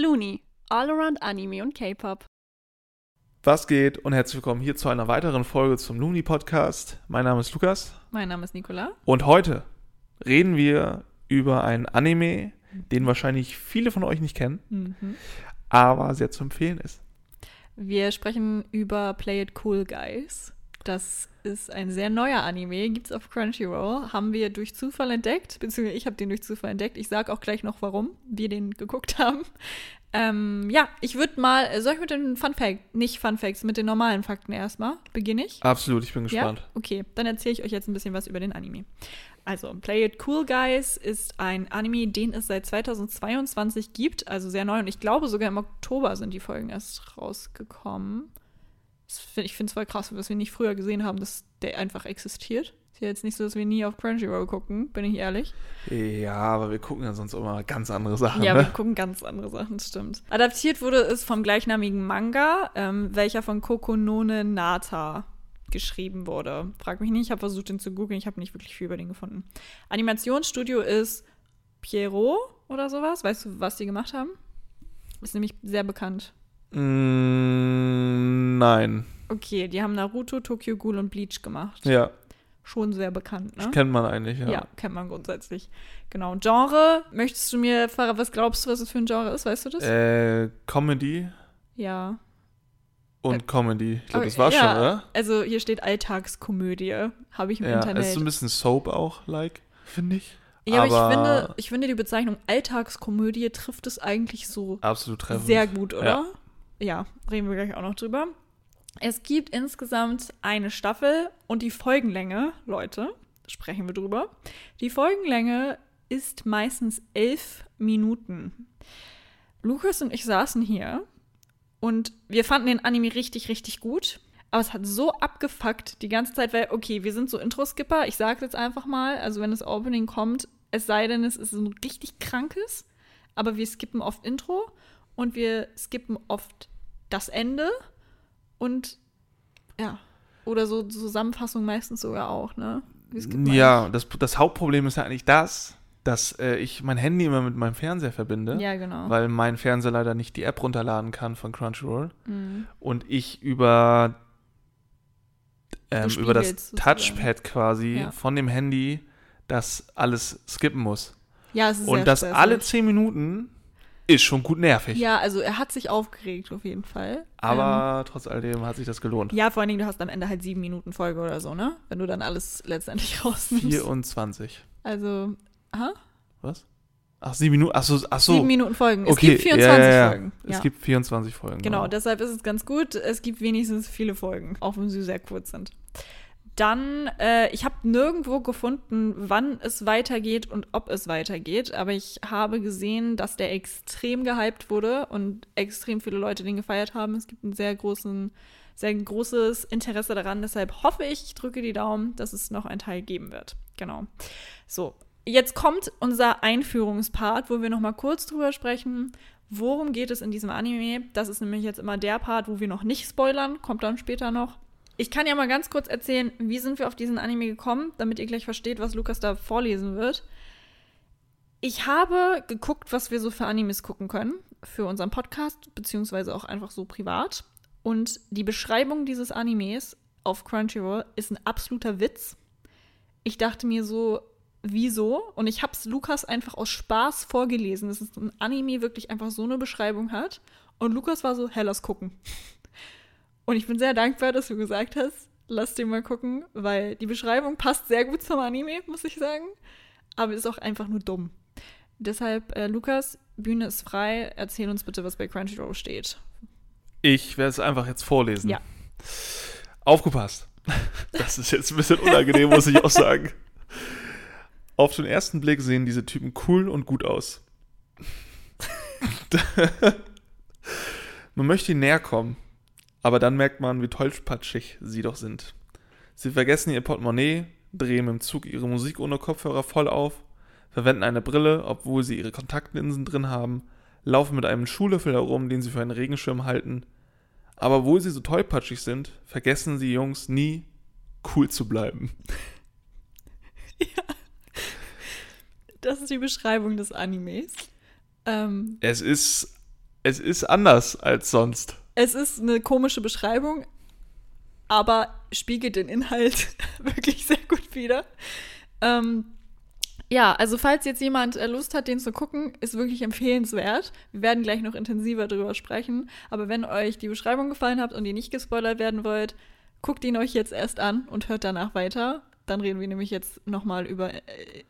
Looney, All Around Anime und K-Pop. Was geht und herzlich willkommen hier zu einer weiteren Folge zum Looney Podcast. Mein Name ist Lukas Mein Name ist Nicola. und heute reden wir über einen Anime, den wahrscheinlich viele von euch nicht kennen, Mhm. aber sehr zu empfehlen ist. Wir sprechen über Play It Cool Guys. Das ist ein sehr neuer Anime, gibt's auf Crunchyroll. Haben wir durch Zufall entdeckt, beziehungsweise ich habe den durch Zufall entdeckt. Ich sage auch gleich noch, warum wir den geguckt haben. Ähm, ja, ich würde mal, soll ich mit den Fun Facts, nicht Fun Facts, mit den normalen Fakten erstmal, beginne ich? Absolut, ich bin gespannt. Ja? Okay, dann erzähle ich euch jetzt ein bisschen was über den Anime. Also, Play It Cool Guys ist ein Anime, den es seit 2022 gibt, also sehr neu. Und ich glaube, sogar im Oktober sind die Folgen erst rausgekommen. Find, ich finde es voll krass, dass wir nicht früher gesehen haben, dass der einfach existiert. Ist ja jetzt nicht so, dass wir nie auf Crunchyroll gucken, bin ich ehrlich. Ja, aber wir gucken ja sonst immer ganz andere Sachen. Ja, wir ne? gucken ganz andere Sachen, stimmt. Adaptiert wurde es vom gleichnamigen Manga, ähm, welcher von Kokonone Nata geschrieben wurde. Frag mich nicht, ich habe versucht, den zu googeln, ich habe nicht wirklich viel über den gefunden. Animationsstudio ist Pierrot oder sowas. Weißt du, was die gemacht haben? Ist nämlich sehr bekannt. Mm, nein. Okay, die haben Naruto, Tokyo Ghoul und Bleach gemacht. Ja, Schon sehr bekannt, ne? kennt man eigentlich, ja. Ja. kennt man grundsätzlich. Genau. Genre, möchtest du mir verraten, was glaubst du, was es für ein Genre ist? Weißt du das? Äh, Comedy ja. und Äh, Comedy. Ich glaube, das Okay, war schon, ja, oder? Also hier steht Alltagskomödie, habe ich im Ja, Internet. ist so ein bisschen Soap auch, like, finde ich. ja, aber, aber- ich, finde, ich finde die Bezeichnung Alltagskomödie trifft es eigentlich so Absolut treffend. sehr gut, oder? Ja. Reden wir gleich auch noch drüber. Es gibt insgesamt eine Staffel und die Folgenlänge, Leute, sprechen wir drüber. Die Folgenlänge ist meistens elf Minuten. Lukas und ich saßen hier und wir fanden den Anime richtig, richtig gut. Aber es hat so abgefuckt die ganze Zeit, weil, okay, wir sind so Intro-Skipper. Ich sage jetzt einfach mal, also wenn das Opening kommt, es sei denn, es ist ein richtig krankes, aber wir skippen oft Intro und wir skippen oft das Ende und ja, oder so Zusammenfassung meistens sogar auch, ne? Ja, das, das Hauptproblem ist ja eigentlich das, dass äh, ich mein Handy immer mit meinem Fernseher verbinde, Ja, genau. weil mein Fernseher leider nicht die App runterladen kann von Crunchyroll Mhm. und ich über, ähm, über das. Touchpad quasi Ja. von dem Handy das alles skippen muss. Ja, es ist Und das alle 10 Minuten ist schon gut nervig. Ja, also er hat sich aufgeregt auf jeden Fall. Aber trotz alledem hat sich das gelohnt. Ähm, ja, vor allen Dingen, du hast am Ende halt sieben Minuten Folge oder so, ne? Wenn du dann alles letztendlich rausnimmst. 24. Also, aha, Was? Ach, sieben Minuten. Ach so, ach so. sieben Minuten Folgen. Es okay, gibt 24 ja, ja, ja. Folgen. Es gibt 24 Folgen. Genau, deshalb ist es ganz gut. Es gibt wenigstens viele Folgen, auch wenn sie sehr kurz sind. Dann, äh, ich habe nirgendwo gefunden, wann es weitergeht und ob es weitergeht, aber ich habe gesehen, dass der extrem gehypt wurde und extrem viele Leute den gefeiert haben. Es gibt ein sehr großen, sehr großes Interesse daran. Deshalb hoffe ich, ich drücke die Daumen, dass es noch einen Teil geben wird. Genau. So, jetzt kommt unser Einführungspart, wo wir noch mal kurz drüber sprechen, worum geht es in diesem Anime. Das ist nämlich jetzt immer der Part, wo wir noch nicht spoilern, kommt dann später noch. Ich kann ja mal ganz kurz erzählen, wie sind wir auf diesen Anime gekommen, damit ihr gleich versteht, was Lukas da vorlesen wird. Ich habe geguckt, was wir so für Animes gucken können für unseren Podcast, beziehungsweise auch einfach so privat. Und die Beschreibung dieses Animes auf Crunchyroll ist ein absoluter Witz. Ich dachte mir so, wieso? Und ich habe es Lukas einfach aus Spaß vorgelesen, dass es ein Anime wirklich einfach so eine Beschreibung hat. Und Lukas war so, hä, lass gucken. Und ich bin sehr dankbar, dass du gesagt hast, lass den mal gucken, weil die Beschreibung passt sehr gut zum Anime, muss ich sagen. Aber ist auch einfach nur dumm. Deshalb, äh, Lukas, Bühne ist frei. Erzähl uns bitte, was bei Crunchyroll steht. Ich werde es einfach jetzt vorlesen. Ja. Aufgepasst. Das ist jetzt ein bisschen unangenehm, muss ich auch sagen. Auf den ersten Blick sehen diese Typen cool und gut aus. man möchte ihnen näher kommen, aber dann merkt man, wie tollpatschig sie doch sind. Sie vergessen ihr Portemonnaie, drehen im Zug ihre Musik ohne Kopfhörer voll auf, verwenden eine Brille, obwohl sie ihre Kontaktlinsen drin haben, laufen mit einem Schuhlöffel herum, den sie für einen Regenschirm halten. Aber obwohl sie so tollpatschig sind, vergessen sie Jungs nie, cool zu bleiben. Das ist die Beschreibung des Animes. Ähm, Es ist es ist anders als sonst. Es ist eine komische Beschreibung, aber spiegelt den Inhalt wirklich sehr gut wider. Ähm, ja, also falls jetzt jemand äh, Lust hat, den zu gucken, ist wirklich empfehlenswert. Wir werden gleich noch intensiver drüber sprechen. Aber wenn euch die Beschreibung gefallen hat und ihr nicht gespoilert werden wollt, guckt ihn euch jetzt erst an und hört danach weiter. Dann reden wir nämlich jetzt nochmal über äh,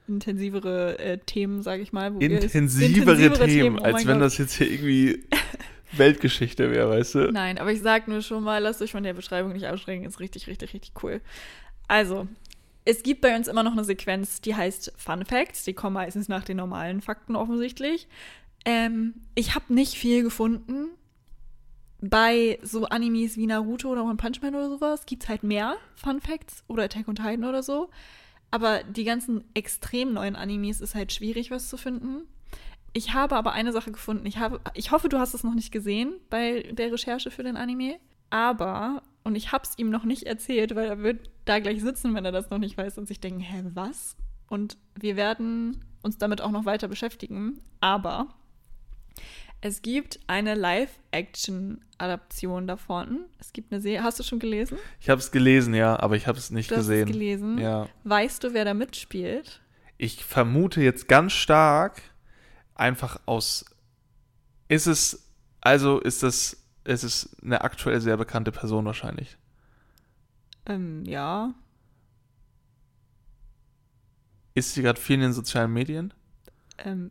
intensivere äh, Themen, sage ich mal. wo wir- Intensivere, Themen, oh als wenn Gott. das jetzt hier irgendwie Weltgeschichte wäre, weißt du? Nein, aber ich sag nur schon mal, lasst euch von der Beschreibung nicht abschrecken. Ist richtig, richtig, richtig cool. Also, es gibt bei uns immer noch eine Sequenz, die heißt Fun Facts. Die kommen meistens nach den normalen Fakten offensichtlich. Ähm, ich habe nicht viel gefunden. Bei so Animes wie Naruto oder One Punch Man oder sowas gibt es halt mehr Fun Facts oder Attack on Titan oder so. Aber die ganzen extrem neuen Animes ist halt schwierig, was zu finden. Ich habe aber eine Sache gefunden. Ich, habe, ich hoffe, du hast es noch nicht gesehen bei der Recherche für den Anime. Aber, und ich habe es ihm noch nicht erzählt, weil er wird da gleich sitzen, wenn er das noch nicht weiß und sich denken, hä, was? Und wir werden uns damit auch noch weiter beschäftigen. Aber es gibt eine Live-Action-Adaption davon. Es gibt eine Serie. Hast du schon gelesen? Ich habe es gelesen, ja, aber ich habe es nicht Du hast gesehen. es gelesen. Ja. Weißt du, wer da mitspielt? Ich vermute jetzt ganz stark, einfach aus. Ist es, also ist das, ist es eine aktuell sehr bekannte Person wahrscheinlich. Ähm, ja. Ist sie gerade viel in den sozialen Medien? Ähm,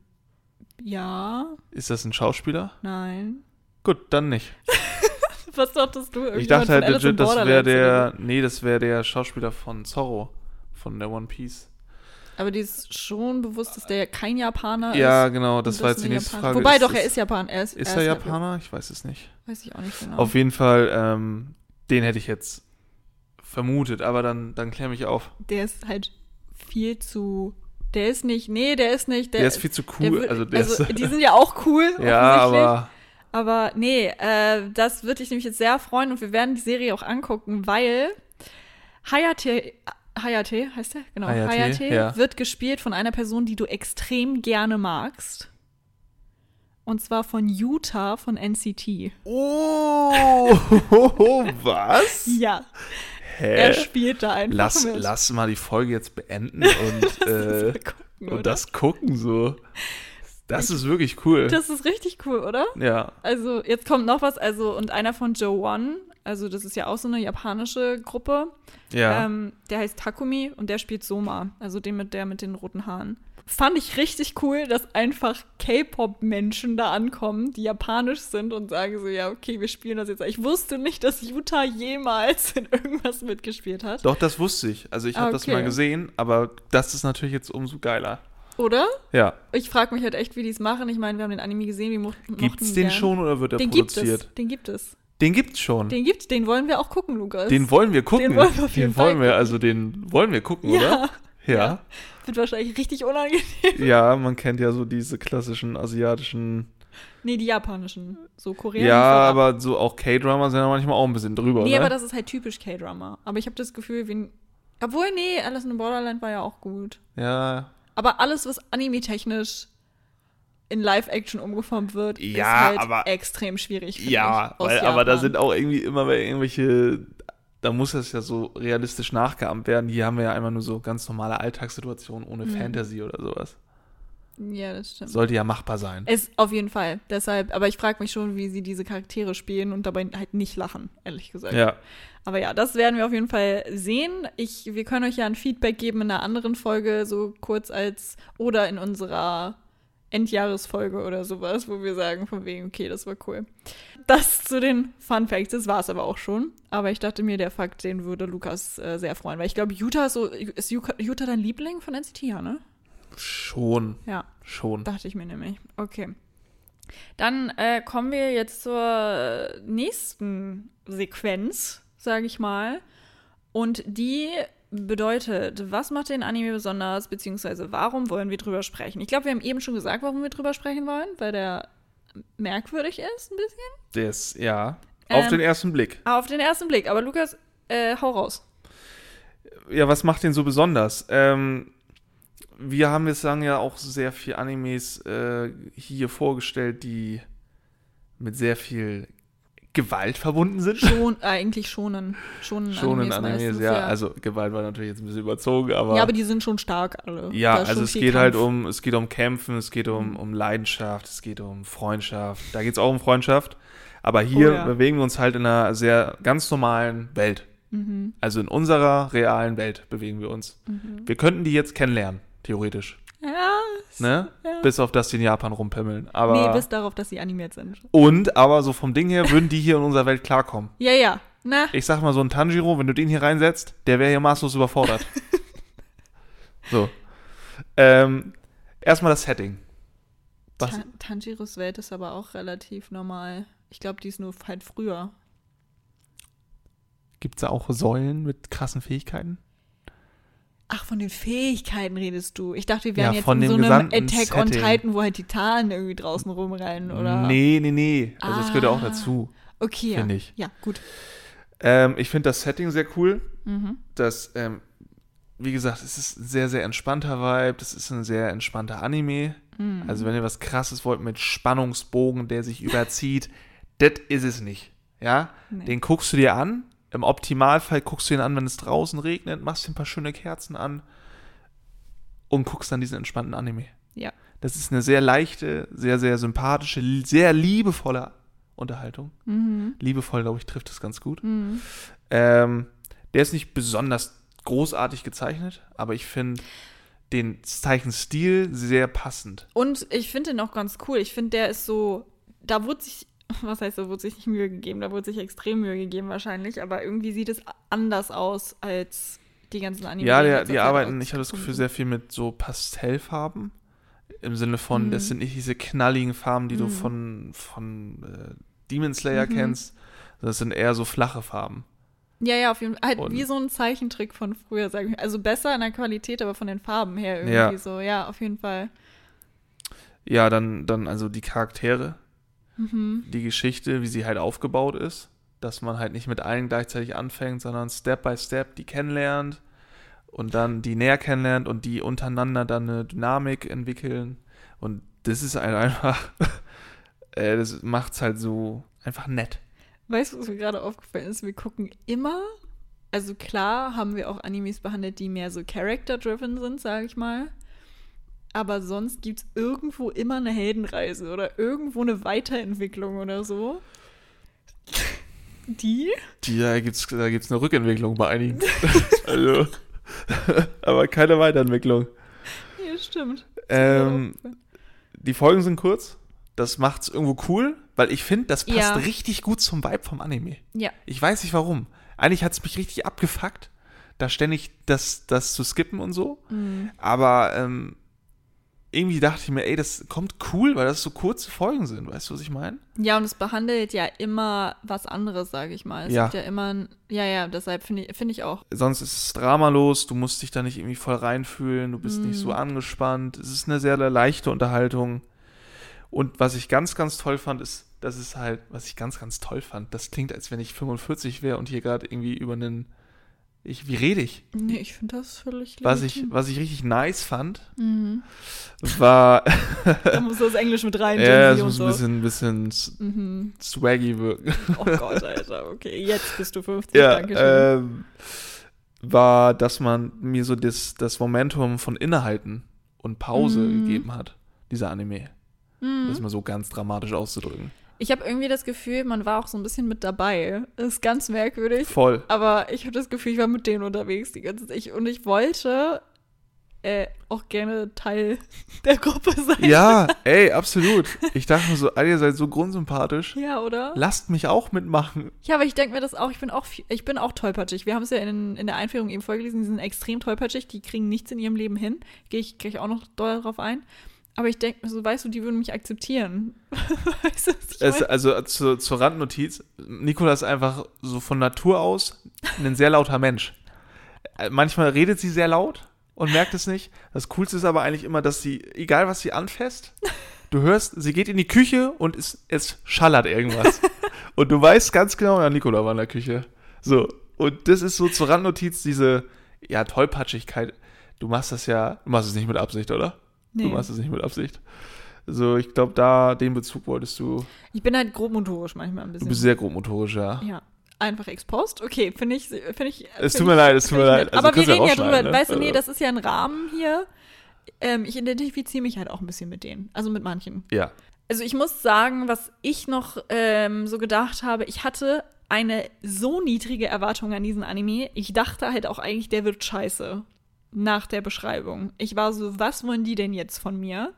ja. Ist das ein Schauspieler? Nein. Gut, dann nicht. Was dachtest du? Ich dachte halt legit, das wäre der, nee, das wäre der Schauspieler von Zorro, von der One Piece. Aber dir ist schon bewusst, dass der kein Japaner Ja, ist. genau, und das war jetzt die nächste Japaner- Frage. Wobei Ist doch, er ist Japaner. Er ist, Ist er er Ja, Japaner? Ich weiß es nicht. weiß ich auch nicht genau. Auf jeden Fall, ähm, den hätte ich jetzt vermutet, aber dann, dann klär mich auf. der ist halt viel zu. Der ist nicht. Nee, der ist nicht. Der, Der, ist viel zu der cool. wird- also der also, ist, die sind ja auch cool. ja, aber Aber nee, äh, das würde ich nämlich jetzt sehr freuen und wir werden die Serie auch angucken, weil Hayate, Hayate heißt der? Genau, Hayate, Hayate, ja. wird gespielt von einer Person, die du extrem gerne magst. Und zwar von Utah von NCT. Oh, was? Ja, er Hä? spielt da einfach Lass, mit. lass mal die Folge jetzt beenden und, äh, gucken, und das gucken so. Das ist wirklich cool. Das ist richtig cool, oder? ja. Also, jetzt kommt noch was. Also, und einer von Joe One, also das ist ja auch so eine japanische Gruppe. Ja. Ähm, der heißt Takumi und der spielt Soma, also den mit der mit den roten Haaren. Fand ich richtig cool, dass einfach K-Pop-Menschen da ankommen, die japanisch sind und sagen so, ja, okay, wir spielen das jetzt. Ich wusste nicht, dass Utah jemals in irgendwas mitgespielt hat. Doch, das wusste ich. Also ich habe das Okay. mal gesehen, aber das ist natürlich jetzt umso geiler. Oder? Ja. Ich frage mich halt echt, wie die es machen. Ich meine, wir haben den Anime gesehen, wir mochten Gibt's den gern. schon oder wird er Den gibt produziert? es. Den gibt es. Den gibt's schon. Den gibt's. Den wollen wir auch gucken, Lukas. Den wollen wir gucken. Den wollen wir auf jeden den wollen Fall wir, also den wollen wir gucken, ja. oder? Ja. Ja. Wird wahrscheinlich richtig unangenehm. Ja, man kennt ja so diese klassischen asiatischen. Nee, die japanischen. So Koreaner. Ja, aber so auch K-Drama sind ja manchmal auch ein bisschen drüber, Nee, ne? aber das ist halt typisch K-Drama. Aber ich habe das Gefühl, wie. Obwohl, nee, Alice in Borderland war ja auch gut. ja, Aber alles, was anime-technisch in Live-Action umgeformt wird, ist Ja, halt aber- extrem schwierig. ja, ich, weil, aber da sind auch irgendwie immer irgendwelche. Da muss das ja so realistisch nachgeahmt werden. Hier haben wir ja einmal nur so ganz normale Alltagssituationen ohne Mhm. Fantasy oder sowas. Ja, das stimmt. Sollte ja machbar sein. Ist auf jeden Fall. Deshalb, aber ich frage mich schon, wie sie diese Charaktere spielen und dabei halt nicht lachen, ehrlich gesagt. Ja. Aber ja, das werden wir auf jeden Fall sehen. Ich, wir können euch ja ein Feedback geben in einer anderen Folge, so kurz als oder in unserer Endjahresfolge oder sowas, wo wir sagen, von wegen, okay, das war cool. Das zu den Fun Facts, das war es aber auch schon. Aber ich dachte mir, der Fakt, den würde Lukas äh, sehr freuen, weil ich glaube, Utah ist so, ist Utah dein Liebling von NCT, ja, ne? Schon. Ja. Schon. Dachte ich mir nämlich. Okay. Dann äh, kommen wir jetzt zur nächsten Sequenz, sage ich mal. Und die bedeutet, was macht den Anime besonders, beziehungsweise warum wollen wir drüber sprechen? Ich glaube, wir haben eben schon gesagt, warum wir drüber sprechen wollen, weil der merkwürdig ist, ein bisschen. Der ist, ja. Auf Ähm, den ersten Blick. Auf den ersten Blick. Aber Lukas, äh, hau raus. Ja, was macht den so besonders? Ähm, wir haben bislang ja auch sehr viel Animes äh, hier vorgestellt, die mit sehr viel Gewalt verbunden sind. Schon, eigentlich schonen. Schonen Schon in Animes Animes, meistens, ja. Also Gewalt war natürlich jetzt ein bisschen überzogen, aber. ja, aber die sind schon stark alle. Ja, also es geht halt Kampf. Mhm. um, es geht um Kämpfen, es geht um, um Leidenschaft, es geht um Freundschaft. Da geht es auch um Freundschaft. Aber hier Oh ja. bewegen wir uns halt in einer sehr ganz normalen Welt. Mhm. Also in unserer realen Welt bewegen wir uns. Wir könnten die jetzt kennenlernen, theoretisch. Ja, Ne? ja. Bis auf das die in Japan rumpimmeln. Aber nee, bis darauf, dass sie animiert sind. und, aber so vom Ding her würden die hier in unserer Welt klarkommen. Ja, ja. Na, Ich sag mal, so ein Tanjiro, wenn du den hier reinsetzt, der wäre hier maßlos überfordert. so. Ähm, erstmal das Setting. Was? Ta Tanjiros Welt ist aber auch relativ normal. Ich glaube, die ist nur halt früher. Gibt es da auch Säulen mit krassen Fähigkeiten? Ach, von den Fähigkeiten redest du. Ich dachte, wir wären Ja, jetzt von in so einem Attack on. Titan, wo halt Titanen irgendwie draußen rumrennen, oder? Nee, nee, nee. Also das gehört ja auch Ah. dazu, Okay, ja. ich. Ja, gut. Ähm, ich finde das Setting sehr cool. Mhm. Das, ähm, wie gesagt, es ist ein sehr, sehr entspannter Vibe. Das ist ein sehr entspannter Anime. Mhm. Also wenn ihr was krasses wollt mit Spannungsbogen, der sich überzieht, das ist es nicht. Ja? Nee. Den guckst du dir an. Im Optimalfall guckst du ihn an, wenn es draußen regnet, machst dir ein paar schöne Kerzen an und guckst dann diesen entspannten Anime. Ja. Das ist eine sehr leichte, sehr, sehr sympathische, sehr liebevolle Unterhaltung. Mhm. Liebevoll, glaube ich, trifft es ganz gut. Mhm. Ähm, der ist nicht besonders großartig gezeichnet, aber ich finde den Zeichenstil sehr passend. Und ich finde den auch ganz cool. Ich finde, der ist so, da wurde sich, was heißt, da wurde sich nicht Mühe gegeben, da wurde sich extrem Mühe gegeben wahrscheinlich, aber irgendwie sieht es anders aus als die ganzen Anime. ja, der, die Zeit arbeiten, ich habe das Gefühl, sehr viel mit so Pastellfarben. Im Sinne von, Mhm. das sind nicht diese knalligen Farben, die du Mhm. von, von äh, Demon Slayer Mhm. kennst. Das sind eher so flache Farben. Ja, ja, auf jeden Fall. Halt Und- wie so ein Zeichentrick von früher, sag ich. Also besser in der Qualität, aber von den Farben her irgendwie Ja. so. Ja, auf jeden Fall. Ja, dann, dann also die Charaktere, Mhm. die Geschichte, wie sie halt aufgebaut ist. Dass man halt nicht mit allen gleichzeitig anfängt, sondern Step by Step die kennenlernt und dann die näher kennenlernt und die untereinander dann eine Dynamik entwickeln. Und das ist halt einfach, äh, das macht's halt so einfach nett. Weißt du, was mir gerade aufgefallen ist? Wir gucken immer, also klar haben wir auch Animes behandelt, die mehr so character-driven sind, sage ich mal. Aber sonst gibt es irgendwo immer eine Heldenreise oder irgendwo eine Weiterentwicklung oder so. Die? Die, da gibt's, da gibt's eine Rückentwicklung bei einigen. also, aber keine Weiterentwicklung. Ja, stimmt. Ähm, die Folgen sind kurz. Das macht's irgendwo cool, weil ich finde, das passt Ja. richtig gut zum Vibe vom Anime. ja. Ich weiß nicht warum. Eigentlich hat's mich richtig abgefuckt, da ständig das, das zu skippen und so. Mhm. Aber ähm, irgendwie dachte ich mir, ey, das kommt cool, weil das so kurze Folgen sind. Weißt du, was ich meine? Ja, und es behandelt ja immer was anderes, sage ich mal. Es Ja. gibt ja immer ein, ja, ja, deshalb finde ich, finde ich auch. Sonst ist es dramalos, du musst dich da nicht irgendwie voll reinfühlen, du bist nicht Mhm. so angespannt. Es ist eine sehr leichte Unterhaltung. Und was ich ganz, ganz toll fand, ist, das ist halt, was ich ganz, ganz toll fand, das klingt, als wenn ich 45 wäre und hier gerade irgendwie über einen. Ich, wie rede ich? Nee, ich finde das völlig Was ich, was ich richtig nice fand, Mhm. war. Da muss das Englisch mit rein, ja, es muss so. ein bisschen, bisschen Mhm. swaggy wirken. Oh Gott, Alter, okay, jetzt bist du 50, ja, danke schön. ähm, war, dass man mir so das, das Momentum von Innehalten und Pause Mhm. gegeben hat, dieser Anime. Mhm. Das mal so ganz dramatisch auszudrücken. Ich habe irgendwie das Gefühl, man war auch so ein bisschen mit dabei. Das ist ganz merkwürdig. Voll. Aber ich habe das Gefühl, ich war mit denen unterwegs die ganze Zeit. Und ich wollte äh, auch gerne Teil der Gruppe sein. Ja, ey, absolut. Ich dachte mir so, ihr seid so grundsympathisch. Ja, oder? Lasst mich auch mitmachen. Ja, aber ich denke mir das auch. Ich bin auch, ich bin auch tollpatschig. Wir haben es ja in, in der Einführung eben vorgelesen. Die sind extrem tollpatschig. Die kriegen nichts in ihrem Leben hin. Gehe ich, geh ich auch noch doll drauf ein. Aber ich denke so, weißt du, die würden mich akzeptieren. weißt du, Es, also zu, zur Randnotiz, Nikola ist einfach so von Natur aus ein sehr lauter Mensch. Äh, Manchmal redet sie sehr laut und merkt es nicht. Das Coolste ist aber eigentlich immer, dass sie, egal was sie anfasst, du hörst, sie geht in die Küche und es, es schallert irgendwas. und du weißt ganz genau, ja, Nikola war in der Küche. So, und das ist so zur Randnotiz diese, ja, Tollpatschigkeit. Du machst das ja, du machst es nicht mit Absicht, oder? Du Nee. machst es nicht mit Absicht. So, ich glaube, da den Bezug wolltest du. Ich bin halt grobmotorisch manchmal ein Du bisschen. bist sehr grobmotorisch, ja. ja. Einfach exposed? Okay, finde ich. Find ich Es find tut mir leid, es tut mir leid. Also Aber wir du reden ja drüber. ne? Weißt du, nee, Also- das ist ja ein Rahmen hier. Ähm, ich identifiziere mich halt auch ein bisschen mit denen. Also mit manchen. Ja. Also ich muss sagen, was ich noch ähm, so gedacht habe, ich hatte eine so niedrige Erwartung an diesen Anime. Ich dachte halt auch eigentlich, der wird scheiße. Nach der Beschreibung. Ich war so, was wollen die denn jetzt von mir?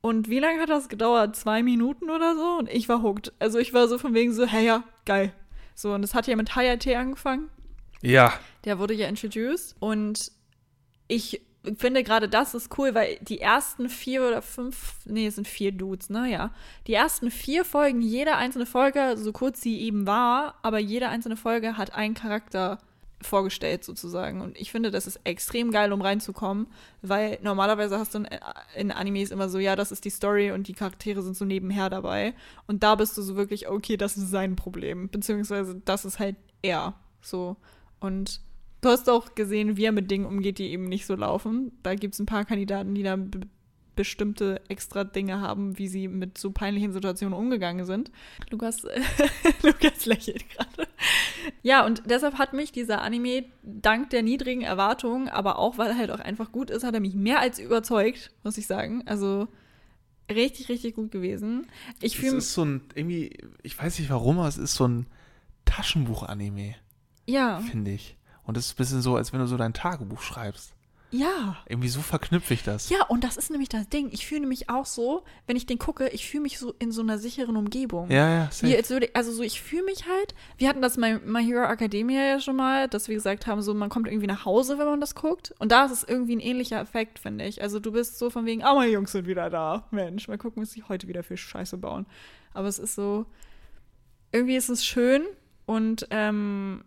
Und wie lange hat das gedauert? Zwei Minuten oder so? Und ich war hooked. Also ich war so von wegen so, hey ja, geil. So, und das hat ja mit Hayate angefangen. Ja. Der wurde ja introduced. Und ich finde gerade das ist cool, weil die ersten vier oder fünf, nee, es sind vier Dudes, ne, ja. Die ersten vier Folgen, jede einzelne Folge, so kurz sie eben war, aber jede einzelne Folge hat einen Charakter vorgestellt sozusagen. Und ich finde, das ist extrem geil, um reinzukommen, weil normalerweise hast du in, in Animes immer so, ja, das ist die Story und die Charaktere sind so nebenher dabei. Und da bist du so wirklich, okay, das ist sein Problem, beziehungsweise das ist halt er. So. Und du hast auch gesehen, wie er mit Dingen umgeht, die eben nicht so laufen. Da gibt es ein paar Kandidaten, die da bestimmte extra Dinge haben, wie sie mit so peinlichen Situationen umgegangen sind. Lukas, Lukas lächelt gerade. Ja, und deshalb hat mich dieser Anime dank der niedrigen Erwartungen, aber auch weil er halt auch einfach gut ist, hat er mich mehr als überzeugt, muss ich sagen. Also richtig, richtig gut gewesen. Ich Es fühle ist so ein, irgendwie, ich weiß nicht warum, aber es ist so ein Taschenbuch-Anime, ja, finde ich. Und es ist ein bisschen so, als wenn du so dein Tagebuch schreibst. Ja. Irgendwie so verknüpfe ich das. Ja, und das ist nämlich das Ding. Ich fühle mich auch so, wenn ich den gucke, ich fühle mich so in so einer sicheren Umgebung. ja, ja. Wie, als würde, also so, ich fühle mich halt, wir hatten das bei My Hero Academia ja schon mal, dass wir gesagt haben, so man kommt irgendwie nach Hause, wenn man das guckt. Und da ist es irgendwie ein ähnlicher Effekt, finde ich. Also du bist so von wegen, ah, meine Jungs sind wieder da. Mensch, mal gucken, was sie heute wieder für Scheiße bauen. Aber es ist so, irgendwie ist es schön und ähm,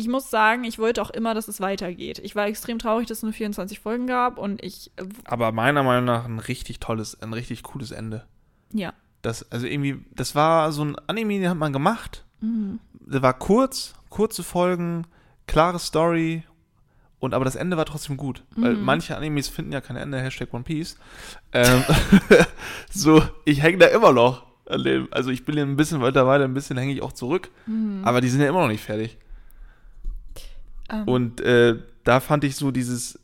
ich muss sagen, ich wollte auch immer, dass es weitergeht. Ich war extrem traurig, dass es nur 24 Folgen gab und ich, äh, Aber meiner Meinung nach ein richtig tolles, ein richtig cooles Ende. ja. Das, also irgendwie, das war so ein Anime, den hat man gemacht. Der war kurz, kurze Folgen, klare Story. Und aber das Ende war trotzdem gut. Weil manche Animes finden ja kein Ende, Hashtag One Piece. Ähm, so, ich hänge da immer noch. Also ich bin ein bisschen mittlerweile, ein bisschen hänge ich auch zurück. Aber die sind ja immer noch nicht fertig. Ähm, Und äh, da fand ich so dieses,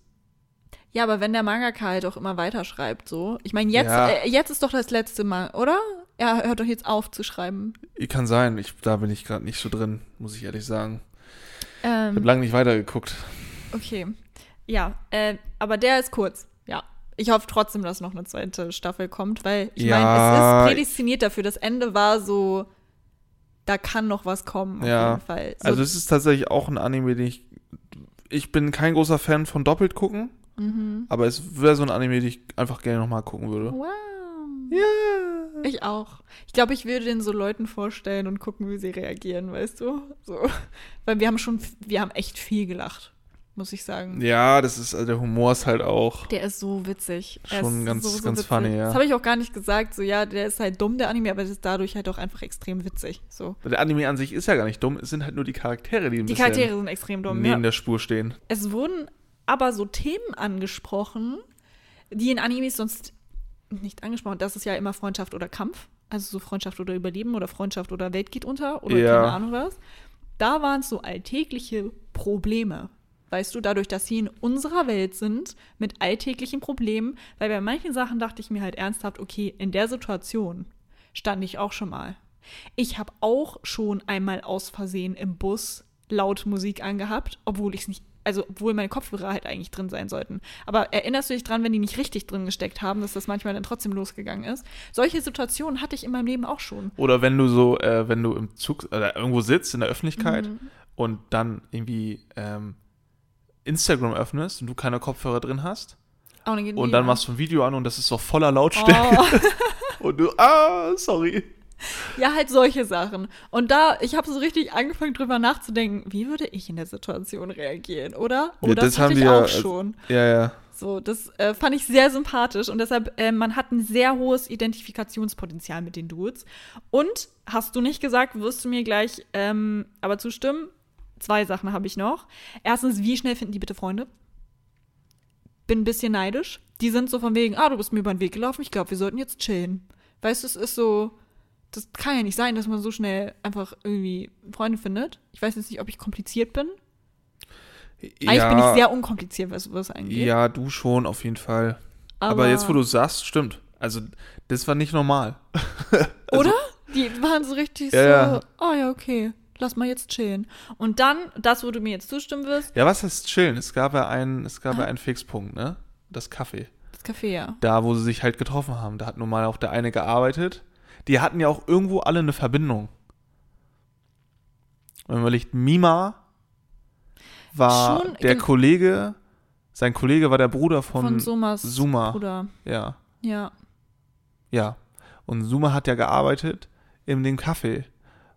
Ja, aber wenn der Mangaka halt auch immer weiterschreibt, so. Ich meine, jetzt, Ja. äh, jetzt ist doch das letzte Mal, oder? Er hört doch jetzt auf zu schreiben. kann sein, ich, da bin ich gerade nicht so drin, muss ich ehrlich sagen. Ich Ähm, habe lange nicht weitergeguckt. okay. Ja, äh, aber der ist kurz. Ja. Ich hoffe trotzdem, dass noch eine zweite Staffel kommt, weil ich Ja, meine, es ist prädestiniert dafür. Das Ende war so, da kann noch was kommen, auf Ja. jeden Fall. So, Also es ist tatsächlich auch ein Anime, den ich. Ich bin kein großer Fan von doppelt gucken, mhm. aber es wäre so ein Anime, den ich einfach gerne nochmal gucken würde. Wow. Ja. Ich auch. Ich glaube, ich würde den so Leuten vorstellen und gucken, wie sie reagieren, weißt du? So. Weil wir haben schon, wir haben echt viel gelacht, muss ich sagen. Ja, das ist, also der Humor ist halt auch. Der ist so witzig. Schon ganz- ganz funny, ja. Das habe ich auch gar nicht gesagt. So, ja, der ist halt dumm, der Anime, aber das ist dadurch halt auch einfach extrem witzig. So. Der Anime an sich ist ja gar nicht dumm, es sind halt nur die Charaktere, die ein Die Charaktere sind extrem dumm. neben Ja. der Spur stehen. Es wurden aber so Themen angesprochen, die in Animes sonst nicht angesprochen. Das ist ja immer Freundschaft oder Kampf. Also so Freundschaft oder Überleben oder Freundschaft oder Welt geht unter oder Ja. keine Ahnung was. Da waren es so alltägliche Probleme. Weißt du, dadurch, dass sie in unserer Welt sind, mit alltäglichen Problemen, weil bei manchen Sachen dachte ich mir halt ernsthaft, okay, in der Situation stand ich auch schon mal. Ich habe auch schon einmal aus Versehen im Bus laut Musik angehabt, obwohl ich es nicht, also obwohl meine Kopfhörer halt eigentlich drin sein sollten. Aber erinnerst du dich dran, wenn die nicht richtig drin gesteckt haben, dass das manchmal dann trotzdem losgegangen ist? Solche Situationen hatte ich in meinem Leben auch schon. Oder wenn du so, äh, wenn du im Zug oder irgendwo sitzt in der Öffentlichkeit Mhm. und dann irgendwie ähm, Instagram öffnest und du keine Kopfhörer drin hast Oh, dann und dann an. machst du ein Video an und das ist so voller Lautstärke Oh. und du, ah, sorry. Ja, halt solche Sachen. Und da, ich habe so richtig angefangen drüber nachzudenken, wie würde ich in der Situation reagieren, oder? Oh, Ja, das, das haben ja auch als- schon. Ja, ja. So, das äh, fand ich sehr sympathisch und deshalb, äh, man hat ein sehr hohes Identifikationspotenzial mit den Dudes. Und, hast du nicht gesagt, wirst du mir gleich ähm, aber zustimmen? Zwei Sachen habe ich noch. Erstens, wie schnell finden die bitte Freunde? bin ein bisschen neidisch. Die sind so von wegen, ah, du bist mir über den Weg gelaufen, ich glaube, wir sollten jetzt chillen. Weißt du, es ist so, das kann ja nicht sein, dass man so schnell einfach irgendwie Freunde findet. Ich weiß jetzt nicht, ob ich kompliziert bin. Eigentlich bin ich sehr unkompliziert, was sowas angeht. Ja, du schon, auf jeden Fall. Aber, jetzt, wo du sagst, stimmt. Also, das war nicht normal. Also Oder? Die waren so richtig Ja, so, ja. oh ja, okay, lass mal jetzt chillen. Und dann, das, wo du mir jetzt zustimmen wirst, Ja, was heißt chillen? Es gab ja einen, es gab ja einen Fixpunkt, ne? Das Kaffee. das Café, ja. Da, wo sie sich halt getroffen haben. Da hat nun mal auch der eine gearbeitet. Die hatten ja auch irgendwo alle eine Verbindung. Wenn man überlegt, Mima war Schon der Kollege, sein Kollege war der Bruder von, Von Sumas Suma. Bruder. Ja, Ja. ja. Und Suma hat ja gearbeitet in dem Kaffee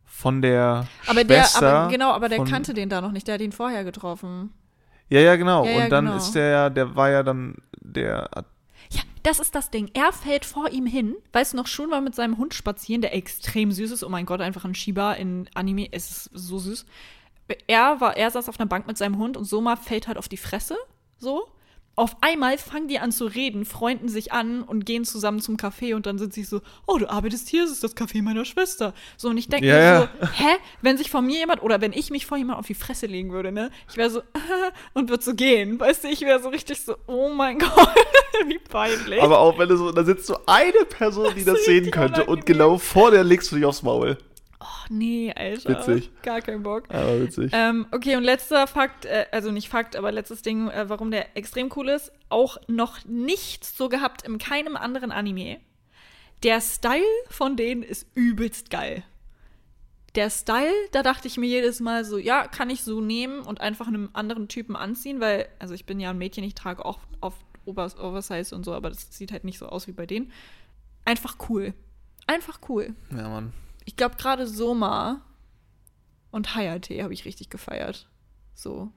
von der Aber der, Schwester. aber genau, aber der von- kannte den da noch nicht, der hat ihn vorher getroffen. Ja, ja, genau. Ja, ja, Und dann genau. ist der ja, der war ja dann der. Ja, das ist das Ding. Er fällt vor ihm hin. Weißt du noch, schon war mit seinem Hund spazieren, der extrem süß ist. Oh mein Gott, einfach ein Shiba in Anime. Es ist so süß. Er, war, er saß auf einer Bank mit seinem Hund und Soma fällt halt auf die Fresse. So. Auf einmal fangen die an zu reden, freunden sich an und gehen zusammen zum Café und dann sind sie so, oh, du arbeitest hier, das ist das Café meiner Schwester. So, und ich denke Ja, mir ja. so, hä? Wenn sich von mir jemand oder wenn ich mich vor jemand auf die Fresse legen würde, ne? Ich wäre so, und würde so gehen. Weißt du, ich wäre so richtig so, oh mein Gott, wie peinlich. Aber auch wenn du so, da sitzt so eine Person, die Das sehen könnte und genau vor der legst du dich aufs Maul. Nee, Alter. Witzig. Gar kein Bock. Aber witzig. Ähm, okay, und letzter Fakt, äh, also nicht Fakt, aber letztes Ding, äh, warum der extrem cool ist, auch noch nicht so gehabt in keinem anderen Anime. Der Style von denen ist übelst geil. Der Style, da dachte ich mir jedes Mal so, ja, kann ich so nehmen und einfach einem anderen Typen anziehen, weil, also ich bin ja ein Mädchen, ich trage auch oft Overs Oversize und so, aber das sieht halt nicht so aus wie bei denen. Einfach cool. Einfach cool. Ja, Mann. Ich glaube, gerade Soma und Hayate habe ich richtig gefeiert. So.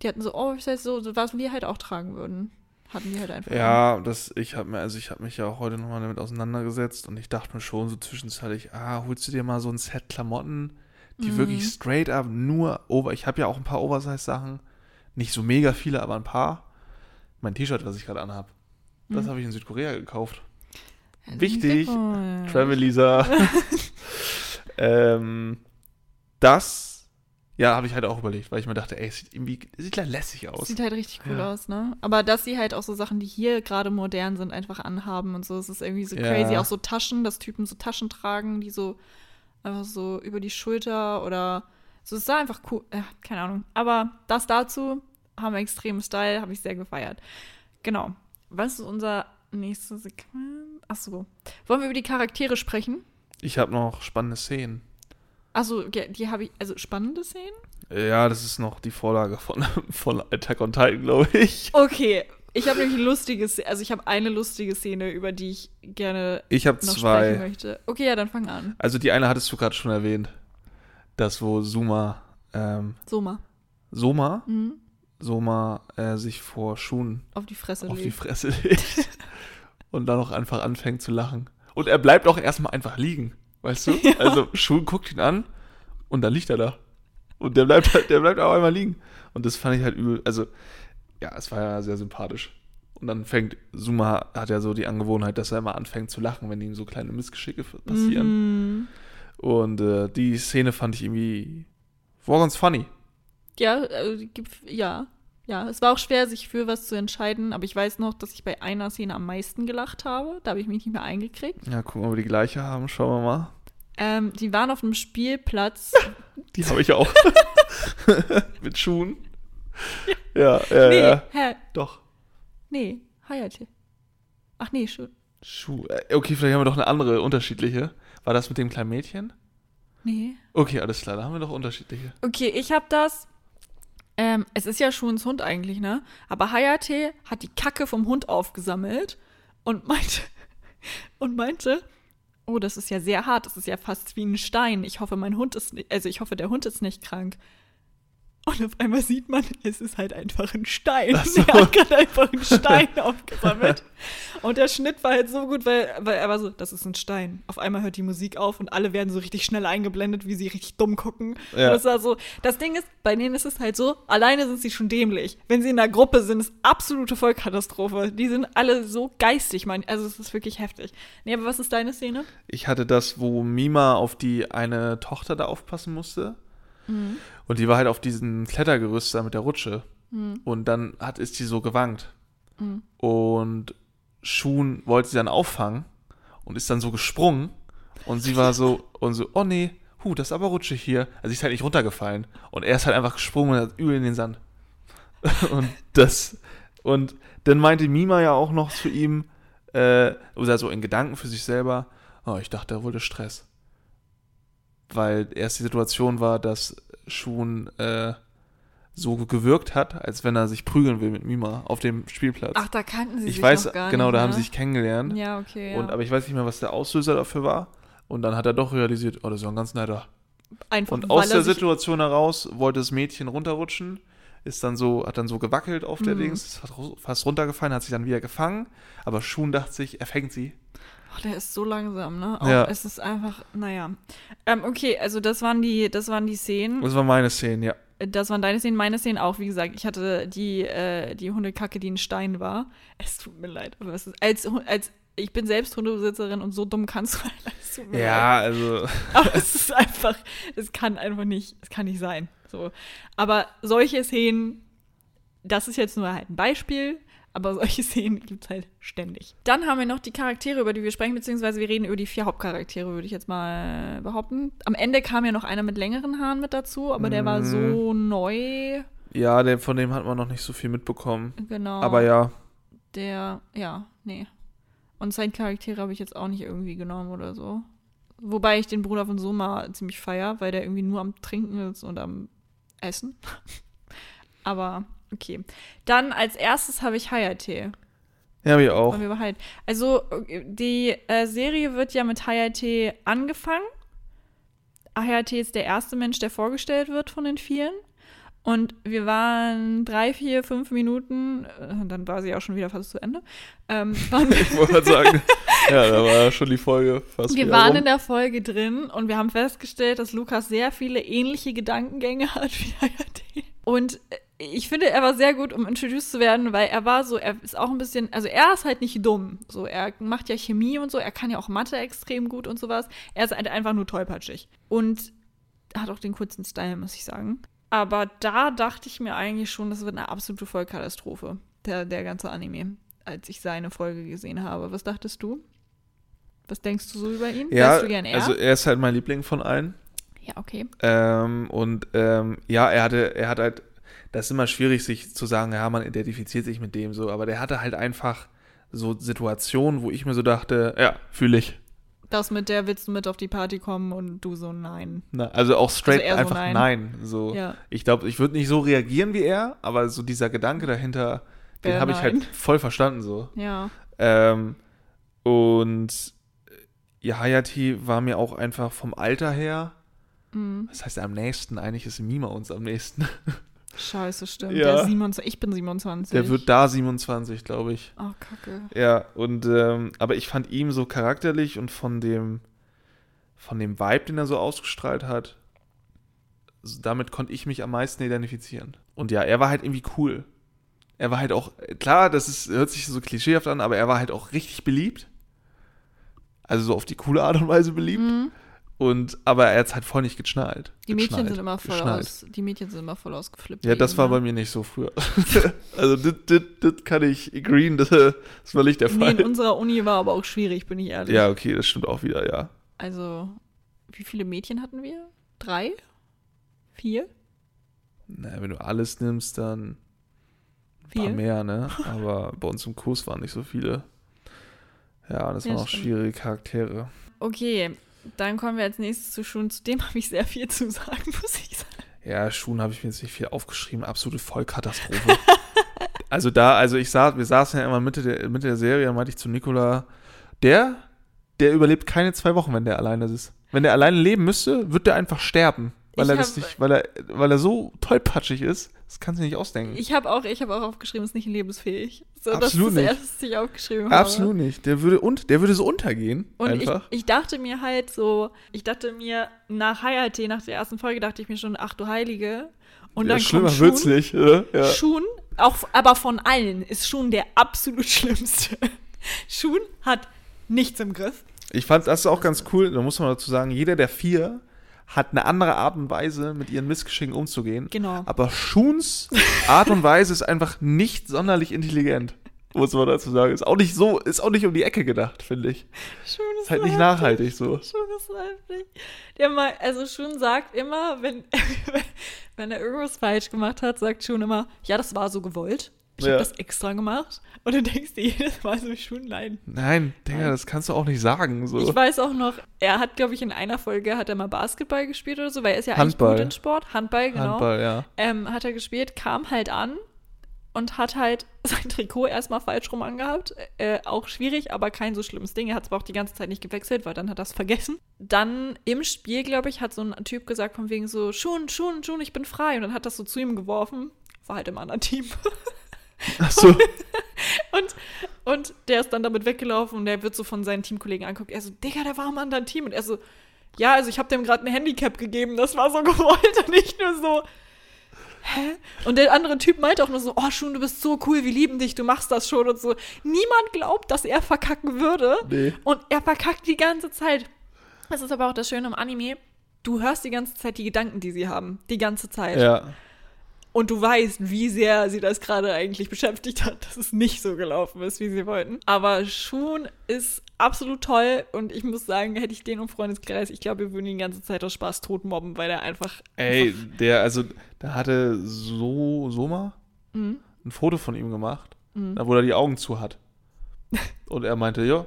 Die hatten so, oh, das heißt so, so was wir halt auch tragen würden. Hatten die halt einfach. Ja, das, ich habe mir, also ich habe mich ja auch heute nochmal damit auseinandergesetzt und ich dachte mir schon so zwischenzeitlich, ah, holst du dir mal so ein Set Klamotten, die Mhm. wirklich straight up nur over, ich habe ja auch ein paar Oversize-Sachen, nicht so mega viele, aber ein paar. Mein T-Shirt, was ich gerade anhab, das Mhm. habe ich in Südkorea gekauft. Wichtig. Travel Lisa. ähm, das, ja, habe ich halt auch überlegt, weil ich mir dachte, ey, es sieht irgendwie, sieht ja lässig aus. Sieht halt richtig cool Ja. aus, ne? Aber dass sie halt auch so Sachen, die hier gerade modern sind, einfach anhaben und so. Es ist irgendwie so Ja. crazy. Auch so Taschen, dass Typen so Taschen tragen, die so einfach so über die Schulter oder so. Es sah einfach cool. Ja, keine Ahnung. Aber das dazu haben wir extremen Style, habe ich sehr gefeiert. Genau. Was ist unser nächster Sequenz? Achso. Wollen wir über die Charaktere sprechen? Ich habe noch spannende Szenen. Achso, die, die habe ich. Also spannende Szenen? Ja, das ist noch die Vorlage von, von Attack on Titan, glaube ich. Okay. Ich habe nämlich lustige Szene, also ich habe eine lustige Szene, über die ich gerne Ich habe noch sprechen zwei. möchte. Okay, ja, dann fang an. Also die eine hattest du gerade schon erwähnt. Das, wo Suma, ähm, Soma. Soma, Mhm. Soma äh, sich vor Schuhen Auf die Fresse auf die legt. Fresse legt und dann auch einfach anfängt zu lachen. Und er bleibt auch erstmal einfach liegen, weißt du? Ja. Also Schuhen guckt ihn an und dann liegt er da. Und der bleibt halt, der bleibt auch einmal liegen. Und das fand ich halt übel, also ja, es war ja sehr sympathisch. Und dann fängt, Suma hat ja so die Angewohnheit, dass er immer anfängt zu lachen, wenn ihm so kleine Missgeschicke passieren. Mhm. Und äh, die Szene fand ich irgendwie, war ganz funny. Ja, äh, ja. Ja, es war auch schwer, sich für was zu entscheiden, aber ich weiß noch, dass ich bei einer Szene am meisten gelacht habe. Da habe ich mich nicht mehr eingekriegt. Ja, gucken, ob wir die gleiche haben, schauen wir mal. Ähm, die waren auf einem Spielplatz. Die habe ich auch. Mit Schuhen. Ja, ja, nee, ja. hä? Doch. Nee, Hayate. Ach nee, schon. Schuh. äh, Okay, vielleicht haben wir doch eine andere, unterschiedliche. War das mit dem kleinen Mädchen? Nee. Okay, alles klar, da haben wir doch unterschiedliche. Okay, ich habe das. Ähm, es ist ja Schuhens Hund eigentlich, ne? Aber Hayate hat die Kacke vom Hund aufgesammelt und meinte, und meinte, oh, das ist ja sehr hart, das ist ja fast wie ein Stein. Ich hoffe, mein Hund ist also ich hoffe, der Hund ist nicht krank. Und auf einmal sieht man, es ist halt einfach ein Stein. Ach so. Er hat gerade einfach einen Stein aufgesammelt. Und der Schnitt war halt so gut, weil, weil er war so, das ist ein Stein. Auf einmal hört die Musik auf und alle werden so richtig schnell eingeblendet, wie sie richtig dumm gucken. Ja. Das war so, das Ding ist, bei denen ist es halt so, alleine sind sie schon dämlich. Wenn sie in einer Gruppe sind, ist absolute Vollkatastrophe. Die sind alle so geistig, man. Also es ist wirklich heftig. Nee, aber was ist deine Szene? Ich hatte das, wo Mima auf die eine Tochter da aufpassen musste. Mhm. Und die war halt auf diesem Klettergerüst da mit der Rutsche. Mhm. Und dann hat, ist die so gewankt. Und Shun wollte sie dann auffangen und ist dann so gesprungen. Und sie war so, und so, oh nee, hu, das ist aber rutschig hier. Also sie ist halt nicht runtergefallen. Und er ist halt einfach gesprungen und hat übel in den Sand. und das, und dann meinte Mima ja auch noch zu ihm, äh, oder so in Gedanken für sich selber, oh, ich dachte, er wollte Stress. Weil erst die Situation war, dass Shun äh, so gewirkt hat, als wenn er sich prügeln will mit Mima auf dem Spielplatz. Ach, da kannten sie ich sich weiß, noch gar genau, nicht, da ne? haben sie sich kennengelernt. Ja, okay. Ja. Und, aber ich weiß nicht mehr, was der Auslöser dafür war. Und dann hat er doch realisiert, oh, das ist ja ein ganz netter. Einfach, Und aus er der Situation heraus wollte das Mädchen runterrutschen, ist dann so, hat dann so gewackelt auf der Mhm. Dings, ist fast ru- fast runtergefallen, hat sich dann wieder gefangen. Aber Shun dachte sich, er fängt sie. Ach, der ist so langsam, ne? Auch, Ja. Es ist einfach, naja. Ähm, okay, also das waren die, das waren die Szenen. Das war meine Szene, ja. Das waren deine Szenen, meine Szenen auch. Wie gesagt, ich hatte die, äh, die Hundekacke, die ein Stein war. Es tut mir leid, aber es ist, als, als ich bin selbst Hundebesitzerin und so dumm kannst du halt. Mir leid. Ja, also. Aber es ist einfach, es kann einfach nicht, es kann nicht sein. So. Aber solche Szenen, das ist jetzt nur halt ein Beispiel, aber solche Szenen gibt es halt ständig. Dann haben wir noch die Charaktere, über die wir sprechen, beziehungsweise wir reden über die vier Hauptcharaktere, würde ich jetzt mal behaupten. Am Ende kam ja noch einer mit längeren Haaren mit dazu, aber der war Mhm. so neu. Ja, der, von dem hat man noch nicht so viel mitbekommen. Genau. Aber ja, Der, ja, nee. Und Side-Charaktere habe ich jetzt auch nicht irgendwie genommen oder so. Wobei ich den Bruder von Soma ziemlich feier, weil der irgendwie nur am Trinken ist und am Essen. Aber okay. Dann als erstes habe ich Hayate. ja, wir auch. Wollen wir behalten. Also die äh, Serie wird ja mit Hayate angefangen. Hayate ist der erste Mensch, der vorgestellt wird von den vielen. Und wir waren drei, vier, fünf Minuten, äh, dann war sie auch schon wieder fast zu Ende. Ähm, Ich wollte sagen, ja, da war schon die Folge fast wir waren rum. in der Folge drin und wir haben festgestellt, dass Lukas sehr viele ähnliche Gedankengänge hat wie Hayate. Und äh, ich finde, er war sehr gut, um introduced zu werden, weil er war so, er ist auch ein bisschen, also er ist halt nicht dumm. So, er macht ja Chemie und so, er kann ja auch Mathe extrem gut und sowas. Er ist halt einfach nur tollpatschig. Und hat auch den kurzen Style, muss ich sagen. Aber da dachte ich mir eigentlich schon, das wird eine absolute Vollkatastrophe, der, der ganze Anime, als ich seine Folge gesehen habe. Was dachtest du? Was denkst du so über ihn? Ja, Wärst du gern er? also er ist halt mein Liebling von allen. ja, okay. Ähm, und ähm, ja, er hatte, er hat halt, das ist immer schwierig, sich zu sagen, ja, man identifiziert sich mit dem so, aber der hatte halt einfach so Situationen, wo ich mir so dachte, ja, fühle ich. Das mit der willst du mit auf die Party kommen und du so nein. Na, also auch straight Also eher so einfach nein. nein. So, Ja. ich glaube, ich würde nicht so reagieren wie er, aber so dieser Gedanke dahinter, den habe ich halt voll verstanden so. Ja. Ähm, und ja, Hayati war mir auch einfach vom Alter her, Mhm. das heißt am nächsten, eigentlich ist Mima uns am nächsten. Scheiße, stimmt. Ja. Der ist 27, ich bin 27. Der wird da 27, glaube ich. Oh, kacke. Ja, und ähm, aber ich fand ihn so charakterlich und von dem von dem Vibe, den er so ausgestrahlt hat, damit konnte ich mich am meisten identifizieren. Und ja, er war halt irgendwie cool. Er war halt auch, klar, das ist, hört sich so klischeehaft an, aber er war halt auch richtig beliebt. Also so auf die coole Art und Weise beliebt. Mhm. Und, aber er hat es halt voll nicht geschnallt. Die Mädchen Geschnallt. sind immer voll Geschnallt. aus, die Mädchen sind immer voll ausgeflippt. Ja, das war bei mir. nicht so früher. also, das, kann ich agreeen, das, das war nicht der Nee, Fall. in unserer Uni war aber auch schwierig, bin ich ehrlich. Ja, okay, das stimmt auch wieder, ja. Also, wie viele Mädchen hatten wir? Drei? Vier? Naja, wenn du alles nimmst, dann ein paar Vier? mehr, ne? Aber bei uns im Kurs waren nicht so viele. Ja, das Ja, waren auch stimmt. schwierige Charaktere. Okay, dann kommen wir als nächstes zu Schun. Zu dem habe ich sehr viel zu sagen, muss ich sagen. Ja, Schuhen habe ich mir jetzt nicht viel aufgeschrieben. Absolute Vollkatastrophe. also da, also ich saß, wir saßen ja immer Mitte der, Mitte der Serie, da meinte ich zu Nikola, der, der überlebt keine zwei Wochen, wenn der alleine ist. Wenn der alleine leben müsste, wird der einfach sterben. Weil Ich er das hab- nicht, weil er, weil er so tollpatschig ist, das kannst du nicht ausdenken. Ich habe auch, ich habe auch aufgeschrieben, ist nicht lebensfähig. So, Absolut das ist nicht. das Erste, was ich aufgeschrieben habe. Absolut nicht. Der würde und der würde so untergehen. Und ich, einfach. ich dachte mir halt so, ich dachte mir, nach HRT, nach der ersten Folge, dachte ich mir schon, ach du Heilige. Und ja, dann schlimmer kommt wird's Shun. nicht, oder? Ja. Shun, auch, aber von allen ist Shun der absolut schlimmste. Shun hat nichts im Griff. Ich fand das auch ganz cool. Da muss man dazu sagen, jeder der vier hat eine andere Art und Weise, mit ihren Missgeschicken umzugehen. Genau. Aber Schuns Art und Weise ist einfach nicht sonderlich intelligent. Muss man dazu sagen. Ist auch nicht so, ist auch nicht um die Ecke gedacht, finde ich. Shun ist Ist halt nicht nachhaltig so. Shun ist heftig. Der mal, also Shun sagt immer, wenn, wenn er irgendwas falsch gemacht hat, sagt Shun immer, ja, das war so gewollt. Ich Ja. habe das extra gemacht. Und du denkst dir jedes Mal so, Shun, nein. Nein, Digga, das kannst du auch nicht sagen. So. Ich weiß auch noch, er hat, glaube ich, in einer Folge hat er mal Basketball gespielt oder so, weil er ist ja Handball. eigentlich gut in Sport. Handball, genau. Handball, ja. Ähm, hat er gespielt, kam halt an und hat halt sein Trikot erstmal falsch rum angehabt. Äh, auch schwierig, aber kein so schlimmes Ding. Er hat es aber auch die ganze Zeit nicht gewechselt, weil dann hat er es vergessen. Dann im Spiel, glaube ich, hat so ein Typ gesagt von wegen so, schon, schon, schon, ich bin frei. Und dann hat das so zu ihm geworfen. War halt im anderen Team. Achso. Und, und der ist dann damit weggelaufen und der wird so von seinen Teamkollegen anguckt. Er so, Digga, der war im anderen Team. Und er so, ja, also ich habe dem gerade ein Handicap gegeben, das war so gewollt und nicht nur so. Hä? Und der andere Typ meinte auch nur so, oh Schun, du bist so cool, wir lieben dich, du machst das schon und so. Niemand glaubt, dass er verkacken würde. Nee. Und er verkackt die ganze Zeit. Das ist aber auch das Schöne im Anime. Du hörst die ganze Zeit die Gedanken, die sie haben. Die ganze Zeit. Ja. Und du weißt, wie sehr sie das gerade eigentlich beschäftigt hat, dass es nicht so gelaufen ist, wie sie wollten. Aber Shun ist absolut toll und ich muss sagen, hätte ich den im Freundeskreis, ich glaube, wir würden ihn die ganze Zeit aus Spaß tot mobben, weil er einfach. Ey, der, also, da hatte so, Soma Mhm. ein Foto von ihm gemacht, da wo er die Augen zu hat. Und er meinte, ja,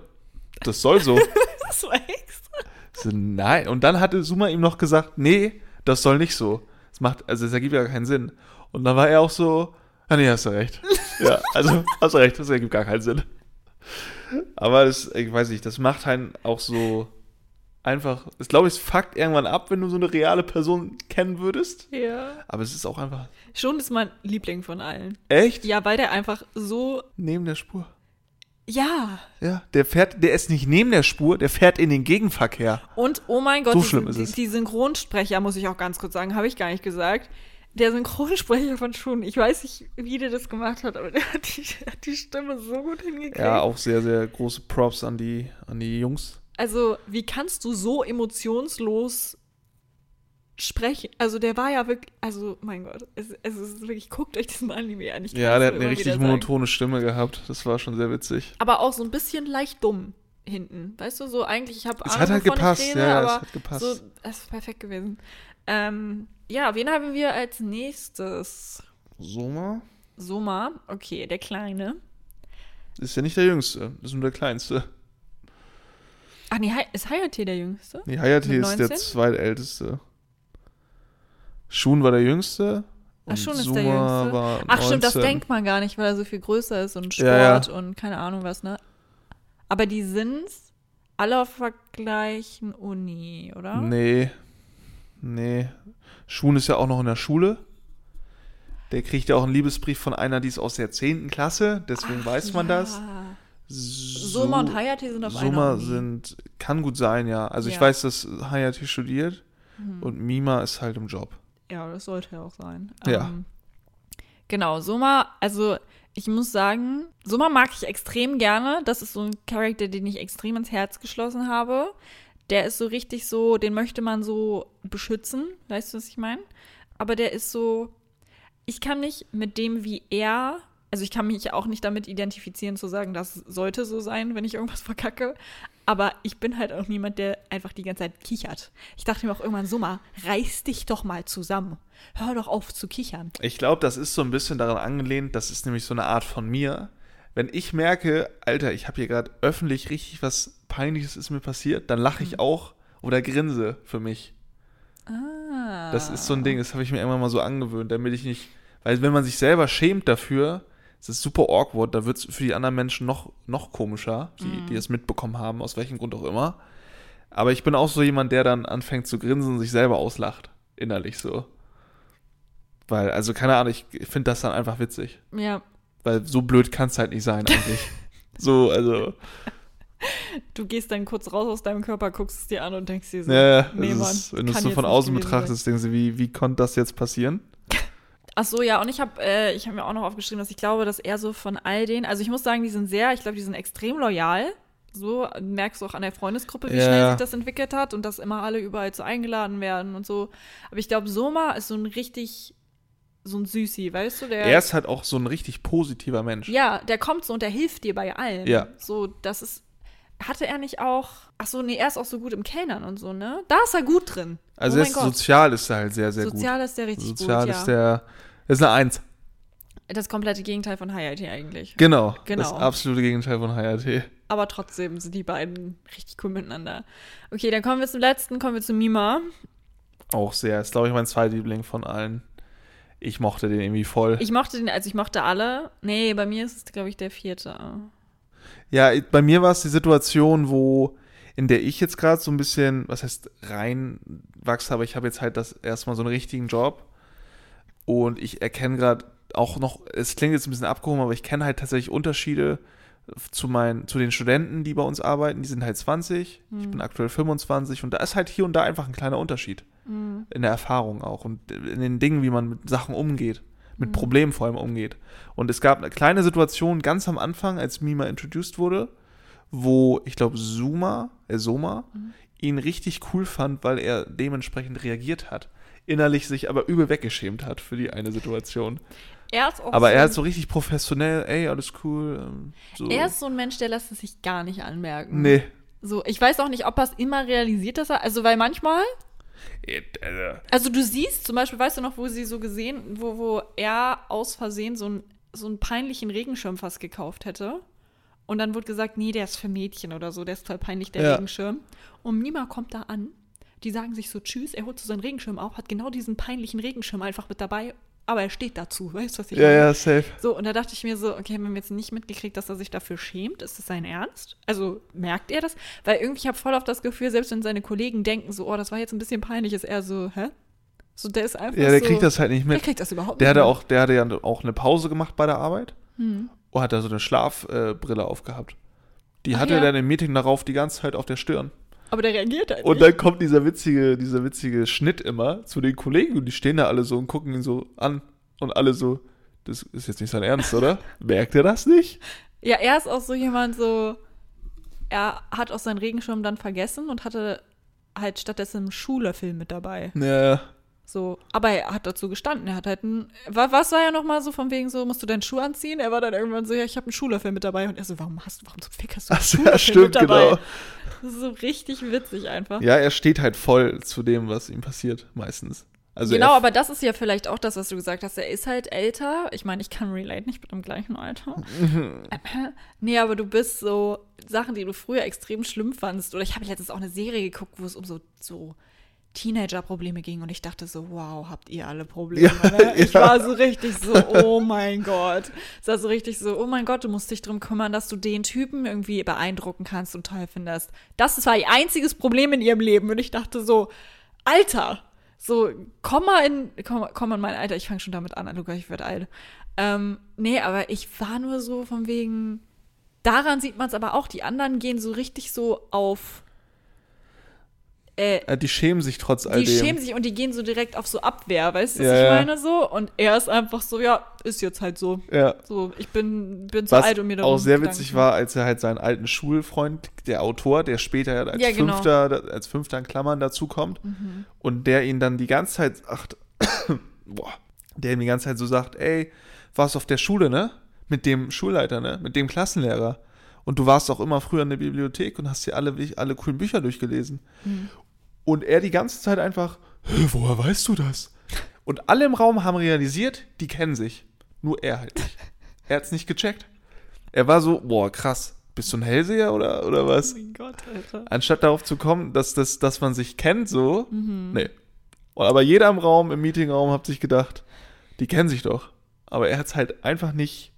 das soll so. Das war extra. so nein. Und dann hatte Suma ihm noch gesagt, nee, das soll nicht so. Das macht, also das ergibt ja keinen Sinn. Und dann war er auch so, ah nee, hast du recht. ja, also hast du recht, das ergibt gar keinen Sinn. Aber das, ich weiß nicht, das macht einen auch so einfach, ich glaube, es fuckt irgendwann ab, wenn du so eine reale Person kennen würdest. Ja. Aber es ist auch einfach, Shun ist mein Liebling von allen. echt? Ja, weil der einfach so. Neben der Spur. Ja. Ja, der fährt, der ist nicht neben der Spur, der fährt in den Gegenverkehr. Und oh mein Gott, So die, schlimm ist die, es. die Synchronsprecher, muss ich auch ganz kurz sagen, habe ich gar nicht gesagt. Der Synchronsprecher von Shun, ich weiß nicht, wie der das gemacht hat, aber der hat die, der hat die Stimme so gut hingekriegt. Ja, auch sehr, sehr große Props an die, an die Jungs. Also, wie kannst du so emotionslos sprechen? Also, der war ja wirklich, also, mein Gott, es, es ist wirklich, guckt euch diesen Anime an. Ja, der hat eine richtig monotone Stimme gehabt. Das war schon sehr witzig. Aber auch so ein bisschen leicht dumm hinten. Weißt du, so eigentlich, ich habe Es hat halt gepasst, ja, ja, es hat gepasst. so, es ist perfekt gewesen. Ähm, ja, wen haben wir als nächstes? Soma Soma, okay, der Kleine. ist ja nicht der Jüngste, ist nur der Kleinste. Ach nee, ist Hayate der Jüngste? Nee, Hayate Mit ist der 19? zweitälteste. Shun war der Jüngste. Ach, Shun ist der Jüngste. war Ach stimmt, das 19. denkt man gar nicht, weil er so viel größer ist und Sport Ja, ja. und keine Ahnung was, ne? Aber die sind alle auf der gleichen Uni, oder? Nee. Nee. Shun ist ja auch noch in der Schule. Der kriegt ja auch einen Liebesbrief von einer, die ist aus der 10. Klasse. Deswegen Ach, weiß man ja. das. So, Soma und Hayate sind auf einer Soma Uni. sind, kann gut sein, ja. Also ich Ja. weiß, dass Hayate studiert Hm. und Mima ist halt im Job. Ja, das sollte ja auch sein. Ja. Ähm, genau, Soma, also ich muss sagen, Soma mag ich extrem gerne. Das ist so ein Charakter, den ich extrem ins Herz geschlossen habe. Der ist so richtig so, den möchte man so beschützen. Weißt du, was ich meine? Aber der ist so, ich kann mich mit dem, wie er, also ich kann mich auch nicht damit identifizieren, zu sagen, das sollte so sein, wenn ich irgendwas verkacke. Aber ich bin halt auch niemand, der einfach die ganze Zeit kichert. Ich dachte mir auch irgendwann, Summa, reiß dich doch mal zusammen. Hör doch auf zu kichern. Ich glaube, das ist so ein bisschen daran angelehnt, das ist nämlich so eine Art von mir. Wenn ich merke, Alter, ich habe hier gerade öffentlich richtig was Peinliches ist mir passiert, dann lache Mhm. ich auch oder grinse für mich. Ah. Das ist so ein Ding, das habe ich mir irgendwann mal so angewöhnt, damit ich nicht, weil wenn man sich selber schämt dafür, das ist super awkward, da wird es für die anderen Menschen noch, noch komischer, die, Mhm. die es mitbekommen haben, aus welchem Grund auch immer. Aber ich bin auch so jemand, der dann anfängt zu grinsen und sich selber auslacht. innerlich so. Weil, also keine Ahnung, ich finde das dann einfach witzig. Ja. Weil so blöd kann es halt nicht sein eigentlich. so, also. Du gehst dann kurz raus aus deinem Körper, guckst es dir an und denkst dir so, Ja, nee, Mann, ist, wenn du es so von außen betrachtest, denkst du, wie, wie konnte das jetzt passieren? Ach so, ja, und ich habe äh, ich hab mir auch noch aufgeschrieben, dass ich glaube, dass er so von all denen, also ich muss sagen, die sind sehr, ich glaube, die sind extrem loyal. So merkst du auch an der Freundesgruppe, wie Ja. schnell sich das entwickelt hat und dass immer alle überall so eingeladen werden und so. Aber ich glaube, Soma ist so ein richtig, so ein Süßi, weißt du? Der, Er ist halt auch so ein richtig positiver Mensch. ja, der kommt so und der hilft dir bei allem. Ja. So, das ist, hatte er nicht auch, ach so, nee, er ist auch so gut im Kellnern und so, ne? Da ist er gut drin. Also oh ist, sozial ist er halt sehr, sehr Sozial ist der gut. richtig Sozial gut, ist ja. der, ist eine Eins. Das komplette Gegenteil von Hayati eigentlich. Genau, Genau. das absolute Gegenteil von HRT. Aber trotzdem sind die beiden richtig cool miteinander. Okay, dann kommen wir zum letzten, kommen wir zu Mima. Auch sehr, ist glaube ich mein Zweitliebling von allen. Ich mochte den irgendwie voll. Ich mochte den, also ich mochte alle. Nee, bei mir ist es, glaube ich, der vierte. Ja, bei mir war es die Situation, wo, in der ich jetzt gerade so ein bisschen, was heißt reinwachse, aber ich habe jetzt halt das erstmal so einen richtigen Job. Und ich erkenne gerade auch noch, es klingt jetzt ein bisschen abgehoben, aber ich kenne halt tatsächlich Unterschiede zu meinen, zu den Studenten, die bei uns arbeiten. Die sind halt 20, ich bin aktuell 25 und da ist halt hier und da einfach ein kleiner Unterschied. In der Erfahrung auch und in den Dingen, wie man mit Sachen umgeht. Mit Problemen vor allem umgeht. Und es gab eine kleine Situation ganz am Anfang, als Mima introduced wurde, wo ich glaube Suma, äh Soma, ihn richtig cool fand, weil er dementsprechend reagiert hat. Innerlich sich aber übel weggeschämt hat für die eine Situation. Er ist auch Aber so, er hat so richtig professionell, ey, alles cool. ähm, So. er ist so ein Mensch, der lässt es sich gar nicht anmerken. Nee. So, ich weiß auch nicht, ob er es immer realisiert, dass er, also weil manchmal, also du siehst zum Beispiel, weißt du noch, wo sie so gesehen, wo, wo er aus Versehen so, ein, so einen peinlichen Regenschirm fast gekauft hätte. Und dann wurde gesagt, nee, der ist für Mädchen oder so, der ist total peinlich, der Ja. Regenschirm. Und Mima kommt da an, die sagen sich so Tschüss, er holt so seinen Regenschirm auf, hat genau diesen peinlichen Regenschirm einfach mit dabei, aber er steht dazu, weißt du, was ich Ja, meine? ja, safe. So, und da dachte ich mir so, okay, haben wir jetzt nicht mitgekriegt, dass er sich dafür schämt? Ist das sein Ernst? Also merkt er das? Weil irgendwie, ich habe voll auf das Gefühl, selbst wenn seine Kollegen denken so, oh, das war jetzt ein bisschen peinlich, ist er so, hä? So, der ist einfach Ja, der so, kriegt das halt nicht Der mit. kriegt das überhaupt Der nicht hatte mit. auch, der hatte ja auch eine Pause gemacht bei der Arbeit Hm. und hat da so eine Schlafbrille äh, aufgehabt. Die Ach hatte ja. er dann im Meeting darauf die ganze Zeit auf der Stirn. Aber der reagiert halt Und nicht. dann kommt dieser witzige, dieser witzige Schnitt immer zu den Kollegen und die stehen da alle so und gucken ihn so an und alle so, das ist jetzt nicht sein Ernst, oder? Merkt er das nicht? Ja, er ist auch so jemand so, er hat auch seinen Regenschirm dann vergessen und hatte halt stattdessen einen Schulerfilm mit dabei. Ja, So, aber er hat dazu gestanden. Er hat halt ein. wa- Was war ja nochmal so von wegen so, musst du deinen Schuh anziehen? Er war dann irgendwann so, ja, ich habe einen Schulerfilm mit dabei. Und er so, warum hast du, warum zum Fick hast du einen Ach ja, stimmt, mit dabei? genau. Das ist so richtig witzig einfach. ja, er steht halt voll zu dem, was ihm passiert, meistens. Also genau, er, aber das ist ja vielleicht auch das, was du gesagt hast. Er ist halt älter. Ich meine, ich kann relate nicht mit dem gleichen Alter. nee, aber du bist so Sachen, die du früher extrem schlimm fandst. Oder ich habe letztens auch eine Serie geguckt, wo es um so, so Teenager-Probleme ging. Und ich dachte so, wow, habt ihr alle Probleme. Ja, ne? Ich ja. war so richtig so, oh mein Gott. Es war so richtig so, oh mein Gott, du musst dich drum kümmern, dass du den Typen irgendwie beeindrucken kannst und toll findest. Das war ihr einziges Problem in ihrem Leben. Und ich dachte so, Alter, so, komm mal in, komm, komm in mein Alter, ich fange schon damit an, Luca, ich werde alt. Ähm, nee, aber ich war nur so von wegen, daran sieht man es aber auch, die anderen gehen so richtig so auf, äh, äh, die schämen sich trotz all die dem. schämen sich und die gehen so direkt auf so Abwehr, weißt du, was Ja, ich meine so? Und er ist einfach so, ja, ist jetzt halt so. ja. So, ich bin, bin zu Was alt, um mir darum auch sehr witzig war, als er halt seinen alten Schulfreund, der Autor, der später ja als Ja, genau. Mhm. Fünfter, als Fünfter in Klammern dazukommt und der ihn dann die ganze Zeit, ach, boah, der ihm die ganze Zeit so sagt, ey, warst auf der Schule, ne? Mit dem Schulleiter, ne? Mit dem Klassenlehrer. Und du warst auch immer früher in der Bibliothek und hast dir alle, alle coolen Bücher durchgelesen. Mhm. Und er die ganze Zeit einfach, "Hä, woher weißt du das? Und alle im Raum haben realisiert, die kennen sich. Nur er halt nicht. Er hat's nicht gecheckt. Er war so, boah, krass. Bist du ein Hellseher oder, oder was? Oh mein Gott, Alter. Anstatt darauf zu kommen, dass, das, dass man sich kennt, so. Mhm. Nee. Aber jeder im Raum, im Meetingraum, hat sich gedacht, die kennen sich doch. Aber er hat's halt einfach nicht.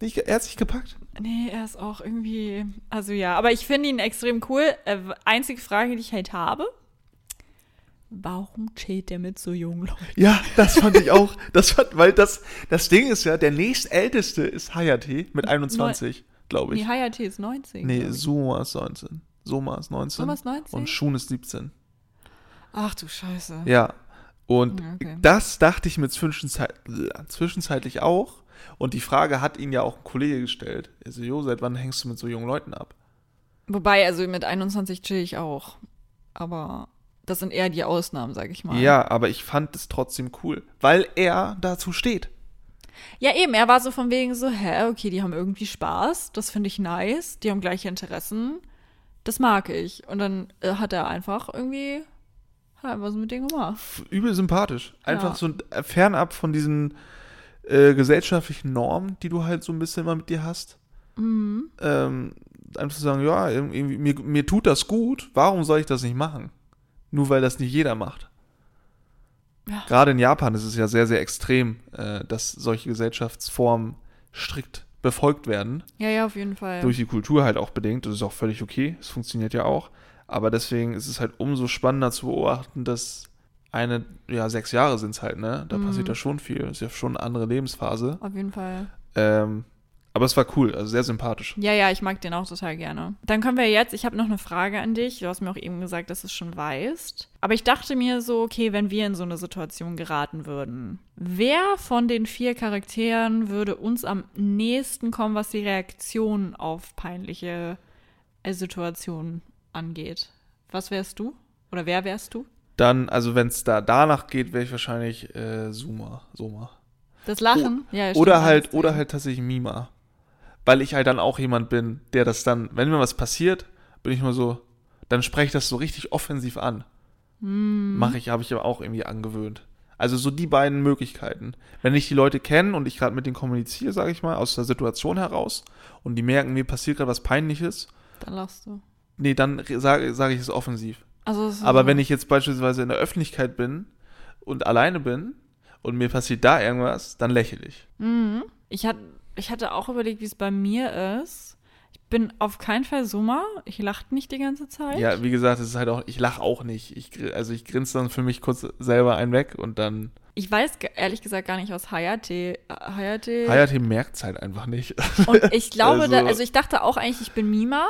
Nicht er hat's nicht gepackt. Nee, er ist auch irgendwie, also ja, aber ich finde ihn extrem cool. Äh, einzige Frage, die ich halt habe, warum chillt der mit so jungen Leuten? Ja, das fand ich auch. Das fand, weil das, das Ding ist ja, der nächstälteste ist Hayate mit 21, glaube Nee, ich. Hayate ist 19. Nee. Suma ist 19. Soma ist 19. Soma ist 19? Und Shun ist 17. Ach du Scheiße. Ja. Und Ja, okay. das dachte ich mir zwischenzeit, zwischenzeitlich auch. Und die Frage hat ihn ja auch ein Kollege gestellt. Er so, Jo, seit wann hängst du mit so jungen Leuten ab? Wobei, also mit 21 chill ich auch. Aber das sind eher die Ausnahmen, sag ich mal. Ja, aber ich fand es trotzdem cool, weil er dazu steht. Ja, eben, er war so von wegen so, hä, okay, die haben irgendwie Spaß, das finde ich nice, die haben gleiche Interessen, das mag ich. Und dann äh, hat er einfach irgendwie, hat er so mit denen gemacht. Übel sympathisch. Einfach Ja. so fernab von diesen äh, gesellschaftlichen Normen, die du halt so ein bisschen immer mit dir hast. Mhm. Ähm, einfach zu sagen, ja, mir, mir tut das gut, warum soll ich das nicht machen? Nur weil das nicht jeder macht. Ja. Gerade in Japan ist es ja sehr, sehr extrem, äh, dass solche Gesellschaftsformen strikt befolgt werden. Ja, ja, auf jeden Fall. Durch die Kultur halt auch bedingt. Das ist auch völlig okay. Es funktioniert ja auch. Aber deswegen ist es halt umso spannender zu beobachten, dass eine, ja, sechs Jahre sind es halt, ne? Da Mhm. passiert ja schon viel. Ist ja schon eine andere Lebensphase. auf jeden Fall. Ähm, aber es war cool, also sehr sympathisch. Ja, ja, ich mag den auch total gerne. Dann können wir jetzt, ich habe noch eine Frage an dich. Du hast mir auch eben gesagt, dass du es schon weißt. Aber ich dachte mir so, okay, wenn wir in so eine Situation geraten würden, wer von den vier Charakteren würde uns am nächsten kommen, was die Reaktion auf peinliche äh, Situationen angeht? Was wärst du? Oder wer wärst du? Dann, also wenn es da danach geht, wäre ich wahrscheinlich äh, Suma. Soma. Das Lachen? ja, ja, Oder halt, oder halt tatsächlich Mima. Weil ich halt dann auch jemand bin, der das dann, wenn mir was passiert, bin ich mal so, dann spreche ich das so richtig offensiv an. Hm. Mache ich, habe ich aber auch irgendwie angewöhnt. Also so die beiden Möglichkeiten. Wenn ich die Leute kenne und ich gerade mit denen kommuniziere, sage ich mal, aus der Situation heraus und die merken, mir passiert gerade was Peinliches, Dann lachst du. nee, dann sage sag ich es offensiv. Also, Aber wenn ich jetzt beispielsweise in der Öffentlichkeit bin und alleine bin und mir passiert da irgendwas, dann lächle ich. Mhm. Ich, hat, ich hatte auch überlegt, wie es bei mir ist. Ich bin auf keinen Fall Summer. Ich lache nicht die ganze Zeit. Ja, wie gesagt, es ist halt auch, ich lache auch nicht. Ich, also ich grinse dann für mich kurz selber einen weg und dann. Ich weiß ehrlich gesagt gar nicht, was Hayate. äh, Hayate. Hayate merkt es halt einfach nicht. Und ich glaube, Also- da, also ich dachte auch eigentlich, ich bin Mima,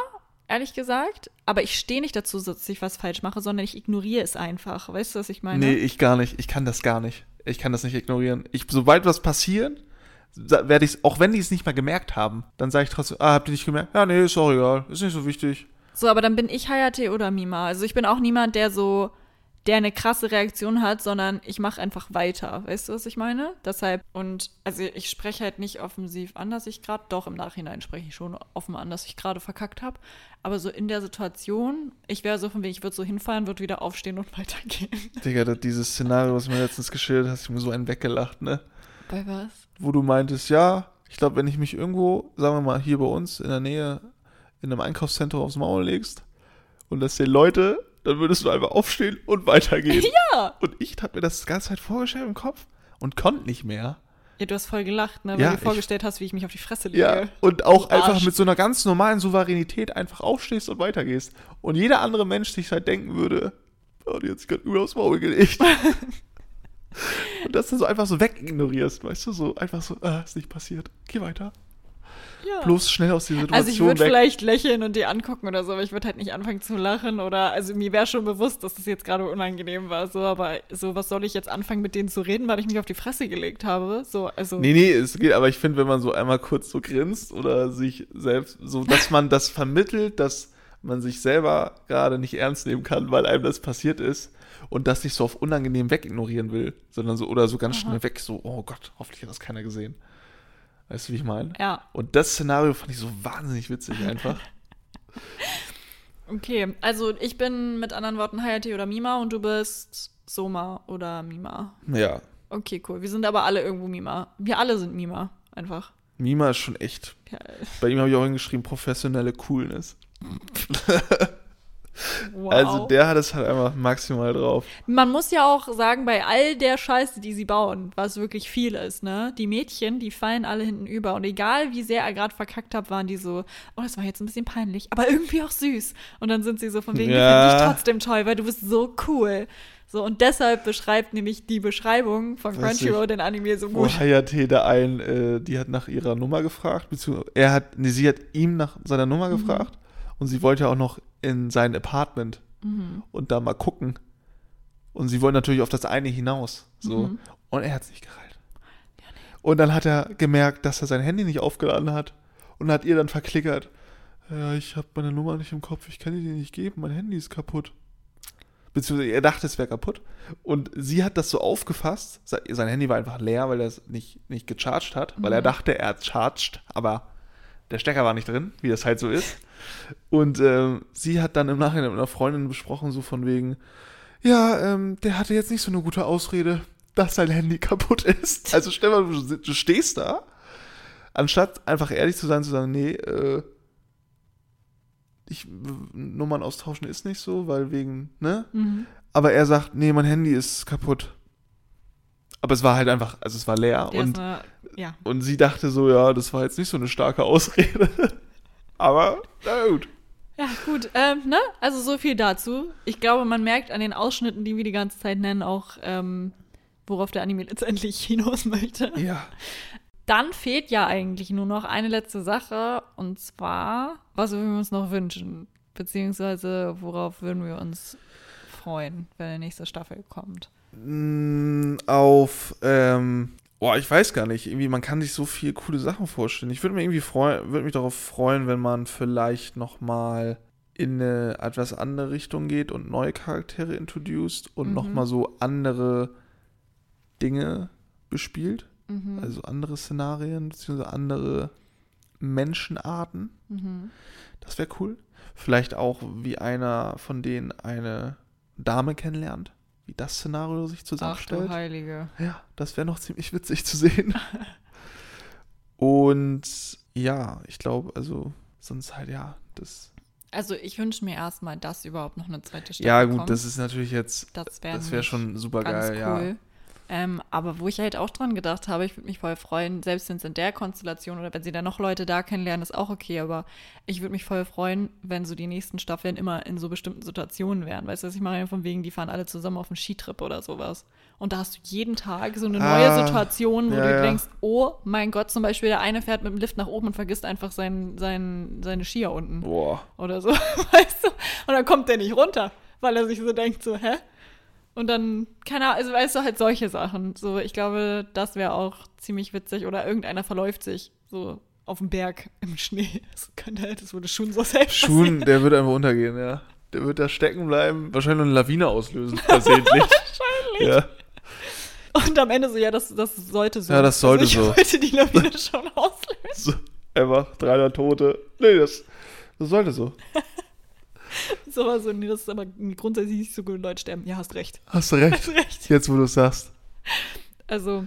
ehrlich gesagt. Aber ich stehe nicht dazu, dass ich was falsch mache, sondern ich ignoriere es einfach. Weißt du, was ich meine? Nee, ich gar nicht. Ich kann das gar nicht. Ich kann das nicht ignorieren. Ich, sobald was passiert, werde ich auch wenn die es nicht mal gemerkt haben, dann sage ich trotzdem, ah, habt ihr nicht gemerkt? Ja, nee, ist auch egal. Ist nicht so wichtig. So, aber dann bin ich Hayate oder Mima. Also ich bin auch niemand, der so, der eine krasse Reaktion hat, sondern ich mache einfach weiter. Weißt du, was ich meine? Deshalb, und also ich spreche halt nicht offensiv an, dass ich gerade, doch im Nachhinein spreche ich schon offen an, dass ich gerade verkackt habe. Aber so in der Situation, ich wäre so von wegen, ich würde so hinfallen, würde wieder aufstehen und weitergehen. Digga, dieses Szenario, was du mir letztens geschildert hast, ich mir so einen weggelacht, ne? Bei was? wo du meintest, ja, ich glaube, wenn ich mich irgendwo, sagen wir mal, hier bei uns in der Nähe in einem Einkaufszentrum aufs Maul legst und das sehen Leute, dann würdest du einfach aufstehen und weitergehen. Ja! Und ich habe mir das die ganze Zeit vorgestellt im Kopf und konnte nicht mehr. Ja, du hast voll gelacht, ne? Weil Ja, du dir vorgestellt hast, wie ich mich auf die Fresse lege. Ja, und auch einfach mit so einer ganz normalen Souveränität einfach aufstehst und weitergehst. Und jeder andere Mensch sich halt denken würde, oh, die hat sich gerade über aufs Maul gelegt. und das dann so einfach so wegignorierst, weißt du, so einfach so, ah, ist nicht passiert, geh weiter. Ja. Bloß schnell aus dieser Situation Also ich würde vielleicht lächeln und die angucken oder so, aber ich würde halt nicht anfangen zu lachen oder also mir wäre schon bewusst, dass das jetzt gerade unangenehm war, so, aber so was soll ich jetzt anfangen mit denen zu reden, weil ich mich auf die Fresse gelegt habe? So, also Nee, nee, es geht, aber ich finde, wenn man so einmal kurz so grinst oder sich selbst, so, dass man das vermittelt, dass man sich selber gerade nicht ernst nehmen kann, weil einem das passiert ist und das nicht so auf unangenehm wegignorieren will, sondern so, oder so ganz Aha. schnell weg, so, oh Gott, hoffentlich hat das keiner gesehen. Weißt du, wie ich meine? ja, Und das Szenario fand ich so wahnsinnig witzig einfach. okay. Also ich bin mit anderen Worten Hayate oder Mima und du bist Soma oder Mima. ja, Okay, cool. Wir sind aber alle irgendwo Mima. Wir alle sind Mima, einfach. Mima ist schon echt. Ja, Bei ihm habe ich auch hingeschrieben, professionelle Coolness. wow. Wow. Also der hat es halt einfach maximal drauf. Man muss ja auch sagen, bei all der Scheiße, die sie bauen, was wirklich viel ist, ne? Die Mädchen, die fallen alle hinten über. Und egal, wie sehr er gerade verkackt hat, waren die so, oh, das war jetzt ein bisschen peinlich, aber irgendwie auch süß. Und dann sind sie so von wegen, Ja. dich trotzdem toll, weil du bist so cool. So, und deshalb beschreibt nämlich die Beschreibung von Crunchyroll ich. den Anime so Wo gut. Hayate da ein, äh, die hat nach ihrer Nummer gefragt, beziehungsweise er hat, nee, sie hat ihm nach seiner Nummer Mhm. gefragt und sie wollte auch noch in sein Apartment Mhm. und da mal gucken. Und sie wollen natürlich auf das eine hinaus. So. Mhm. Und er hat es nicht gereilt. Und dann hat er gemerkt, dass er sein Handy nicht aufgeladen hat und hat ihr dann verklickert. Ja, ich habe meine Nummer nicht im Kopf, ich kann die dir nicht geben, mein Handy ist kaputt. Beziehungsweise er dachte, es wäre kaputt. Und sie hat das so aufgefasst. se- Sein Handy war einfach leer, weil er es nicht, nicht gecharged hat, weil er dachte, er hat charged, aber der Stecker war nicht drin, wie das halt so ist. Und ähm, sie hat dann im Nachhinein mit einer Freundin besprochen, so von wegen, ja, ähm, der hatte jetzt nicht so eine gute Ausrede, dass sein Handy kaputt ist. Also stell mal, du, du stehst da, anstatt einfach ehrlich zu sein, zu sagen, nee, äh, ich, Nummern austauschen ist nicht so, weil wegen, ne? Mhm. Aber er sagt, nee, mein Handy ist kaputt. Aber es war halt einfach, also es war leer Der und, eine, ja. und sie dachte so, ja, das war jetzt nicht so eine starke Ausrede. Aber, na gut. Ja, gut, ähm, ne? Also so viel dazu. Ich glaube, man merkt an den Ausschnitten, die wir die ganze Zeit nennen, auch, ähm, worauf der Anime letztendlich hinaus möchte. Ja. Dann fehlt ja eigentlich nur noch eine letzte Sache, und zwar, was würden wir uns noch wünschen? Beziehungsweise, worauf würden wir uns freuen, wenn die nächste Staffel kommt? Mm, Auf, ähm, boah, ich weiß gar nicht. Irgendwie, man kann sich so viele coole Sachen vorstellen. Ich würde mich irgendwie freuen, würde mich darauf freuen, wenn man vielleicht nochmal in eine etwas andere Richtung geht und neue Charaktere introduced und Mhm. noch nochmal so andere Dinge bespielt. Mhm. Also andere Szenarien, beziehungsweise andere Menschenarten. Mhm. Das wäre cool. Vielleicht auch, wie einer von denen eine Dame kennenlernt. Wie das Szenario sich Ach du zusammenstellt. Heilige. Ja, das wäre noch ziemlich witzig zu sehen. Und ja, ich glaube, also sonst halt ja, das. Also ich wünsche mir erstmal, dass überhaupt noch eine zweite Staffel ja, gut, kommt. das ist natürlich jetzt, das wäre wäre schon super geil, cool. ja. Ähm, aber wo ich halt auch dran gedacht habe, ich würde mich voll freuen, selbst wenn es in der Konstellation oder wenn sie dann noch Leute da kennenlernen, ist auch okay, aber ich würde mich voll freuen, wenn so die nächsten Staffeln immer in so bestimmten Situationen wären. Weißt du, was ich meine? Von wegen, die fahren alle zusammen auf einen Skitrip oder sowas. Und da hast du jeden Tag so eine neue Ah, Situation, wo ja, du denkst, oh mein Gott, zum Beispiel der eine fährt mit dem Lift nach oben und vergisst einfach sein, sein, seine Skier unten Boah. oder so, weißt du? Und dann kommt der nicht runter, weil er sich so denkt, so, hä? Und dann, keine Ahnung, also weißt du, halt solche Sachen. So, ich glaube, das wäre auch ziemlich witzig. Oder irgendeiner verläuft sich so auf dem Berg im Schnee. Das könnte halt, das würde schon so selbst Schuhen, der wird einfach untergehen, ja. Der wird da stecken bleiben, wahrscheinlich eine Lawine auslösen, versehentlich. Wahrscheinlich. ja. Und am Ende so, ja, das, das sollte so. Ja, das sollte also ich so. wollte die Lawine schon auslösen. So, einfach 300 Tote. Nee, das, das sollte so. So war so, nee, das ist aber grundsätzlich nicht so gut, Leute sterben. Ja, hast recht. Hast du recht. Hast recht. Jetzt, wo du es sagst. Also,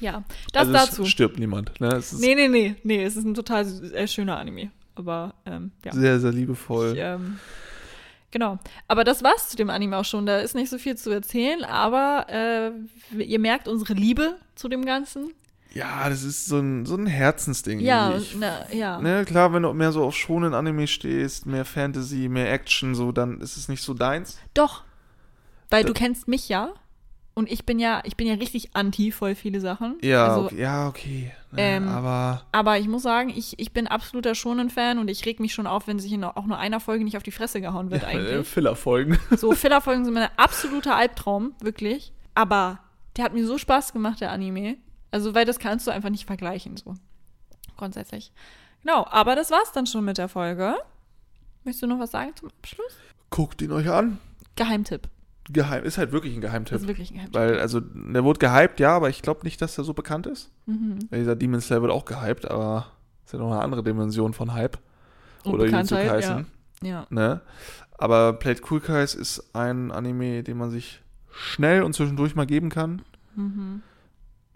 ja, das also dazu. Es stirbt niemand. Ne? Es Nee, nee, nee, nee, es ist ein total äh, schöner Anime. Aber, ähm, ja. sehr, sehr liebevoll. Ich, ähm, genau. Aber das war's zu dem Anime auch schon. Da ist nicht so viel zu erzählen, aber äh, ihr merkt unsere Liebe zu dem Ganzen. Ja, das ist so ein, so ein Herzensding. Ja. Ich, na, ja. ne, klar, wenn du mehr so auf schonen Anime stehst, mehr Fantasy, mehr Action, so, dann ist es nicht so deins. Doch. Weil Da- du kennst mich ja. Und ich bin ja, ich bin ja richtig anti voll viele Sachen. Ja, Also, okay, ja, okay. Ne, ähm, aber Aber ich muss sagen, ich, ich bin absoluter Shonen-Fan und ich reg mich schon auf, wenn sich in auch nur einer Folge nicht auf die Fresse gehauen wird ja, eigentlich. äh, Filler-Folgen. So, Filler-Folgen sind mein absoluter Albtraum, wirklich. Aber der hat mir so Spaß gemacht, der Anime. Also, weil das kannst du einfach nicht vergleichen, so. Grundsätzlich. Genau, aber das war's dann schon mit der Folge. Möchtest du noch was sagen zum Abschluss? Guckt ihn euch an. Geheimtipp. Geheim, ist halt wirklich ein Geheimtipp. ist wirklich ein Geheimtipp. Weil, also, der wurde gehypt, ja, aber ich glaube nicht, dass der so bekannt ist. mhm. Dieser Demon Slayer wird auch gehypt, aber ist ja noch eine andere Dimension von Hype. Oder Jujutsu Kaisen. ja. ja. Ne? Aber Played Cool Guys ist ein Anime, den man sich schnell und zwischendurch mal geben kann. Mhm.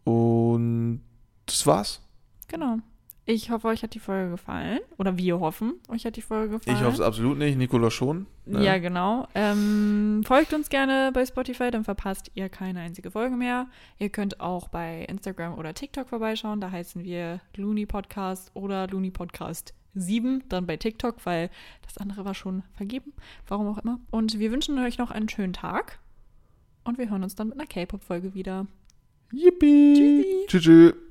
Und das war's. Genau. Ich hoffe, euch hat die Folge gefallen. Oder wir hoffen, euch hat die Folge gefallen. Ich hoffe es absolut nicht. Nikola schon. Ne? Ja, genau. Ähm, folgt uns gerne bei Spotify, dann verpasst ihr keine einzige Folge mehr. Ihr könnt auch bei Instagram oder TikTok vorbeischauen. Da heißen wir Looney Podcast oder Looney Podcast 7, dann bei TikTok, weil das andere war schon vergeben. Warum auch immer. Und wir wünschen euch noch einen schönen Tag. Und wir hören uns dann mit einer K-Pop-Folge wieder. Yippie. Tschüssi. Tschüss.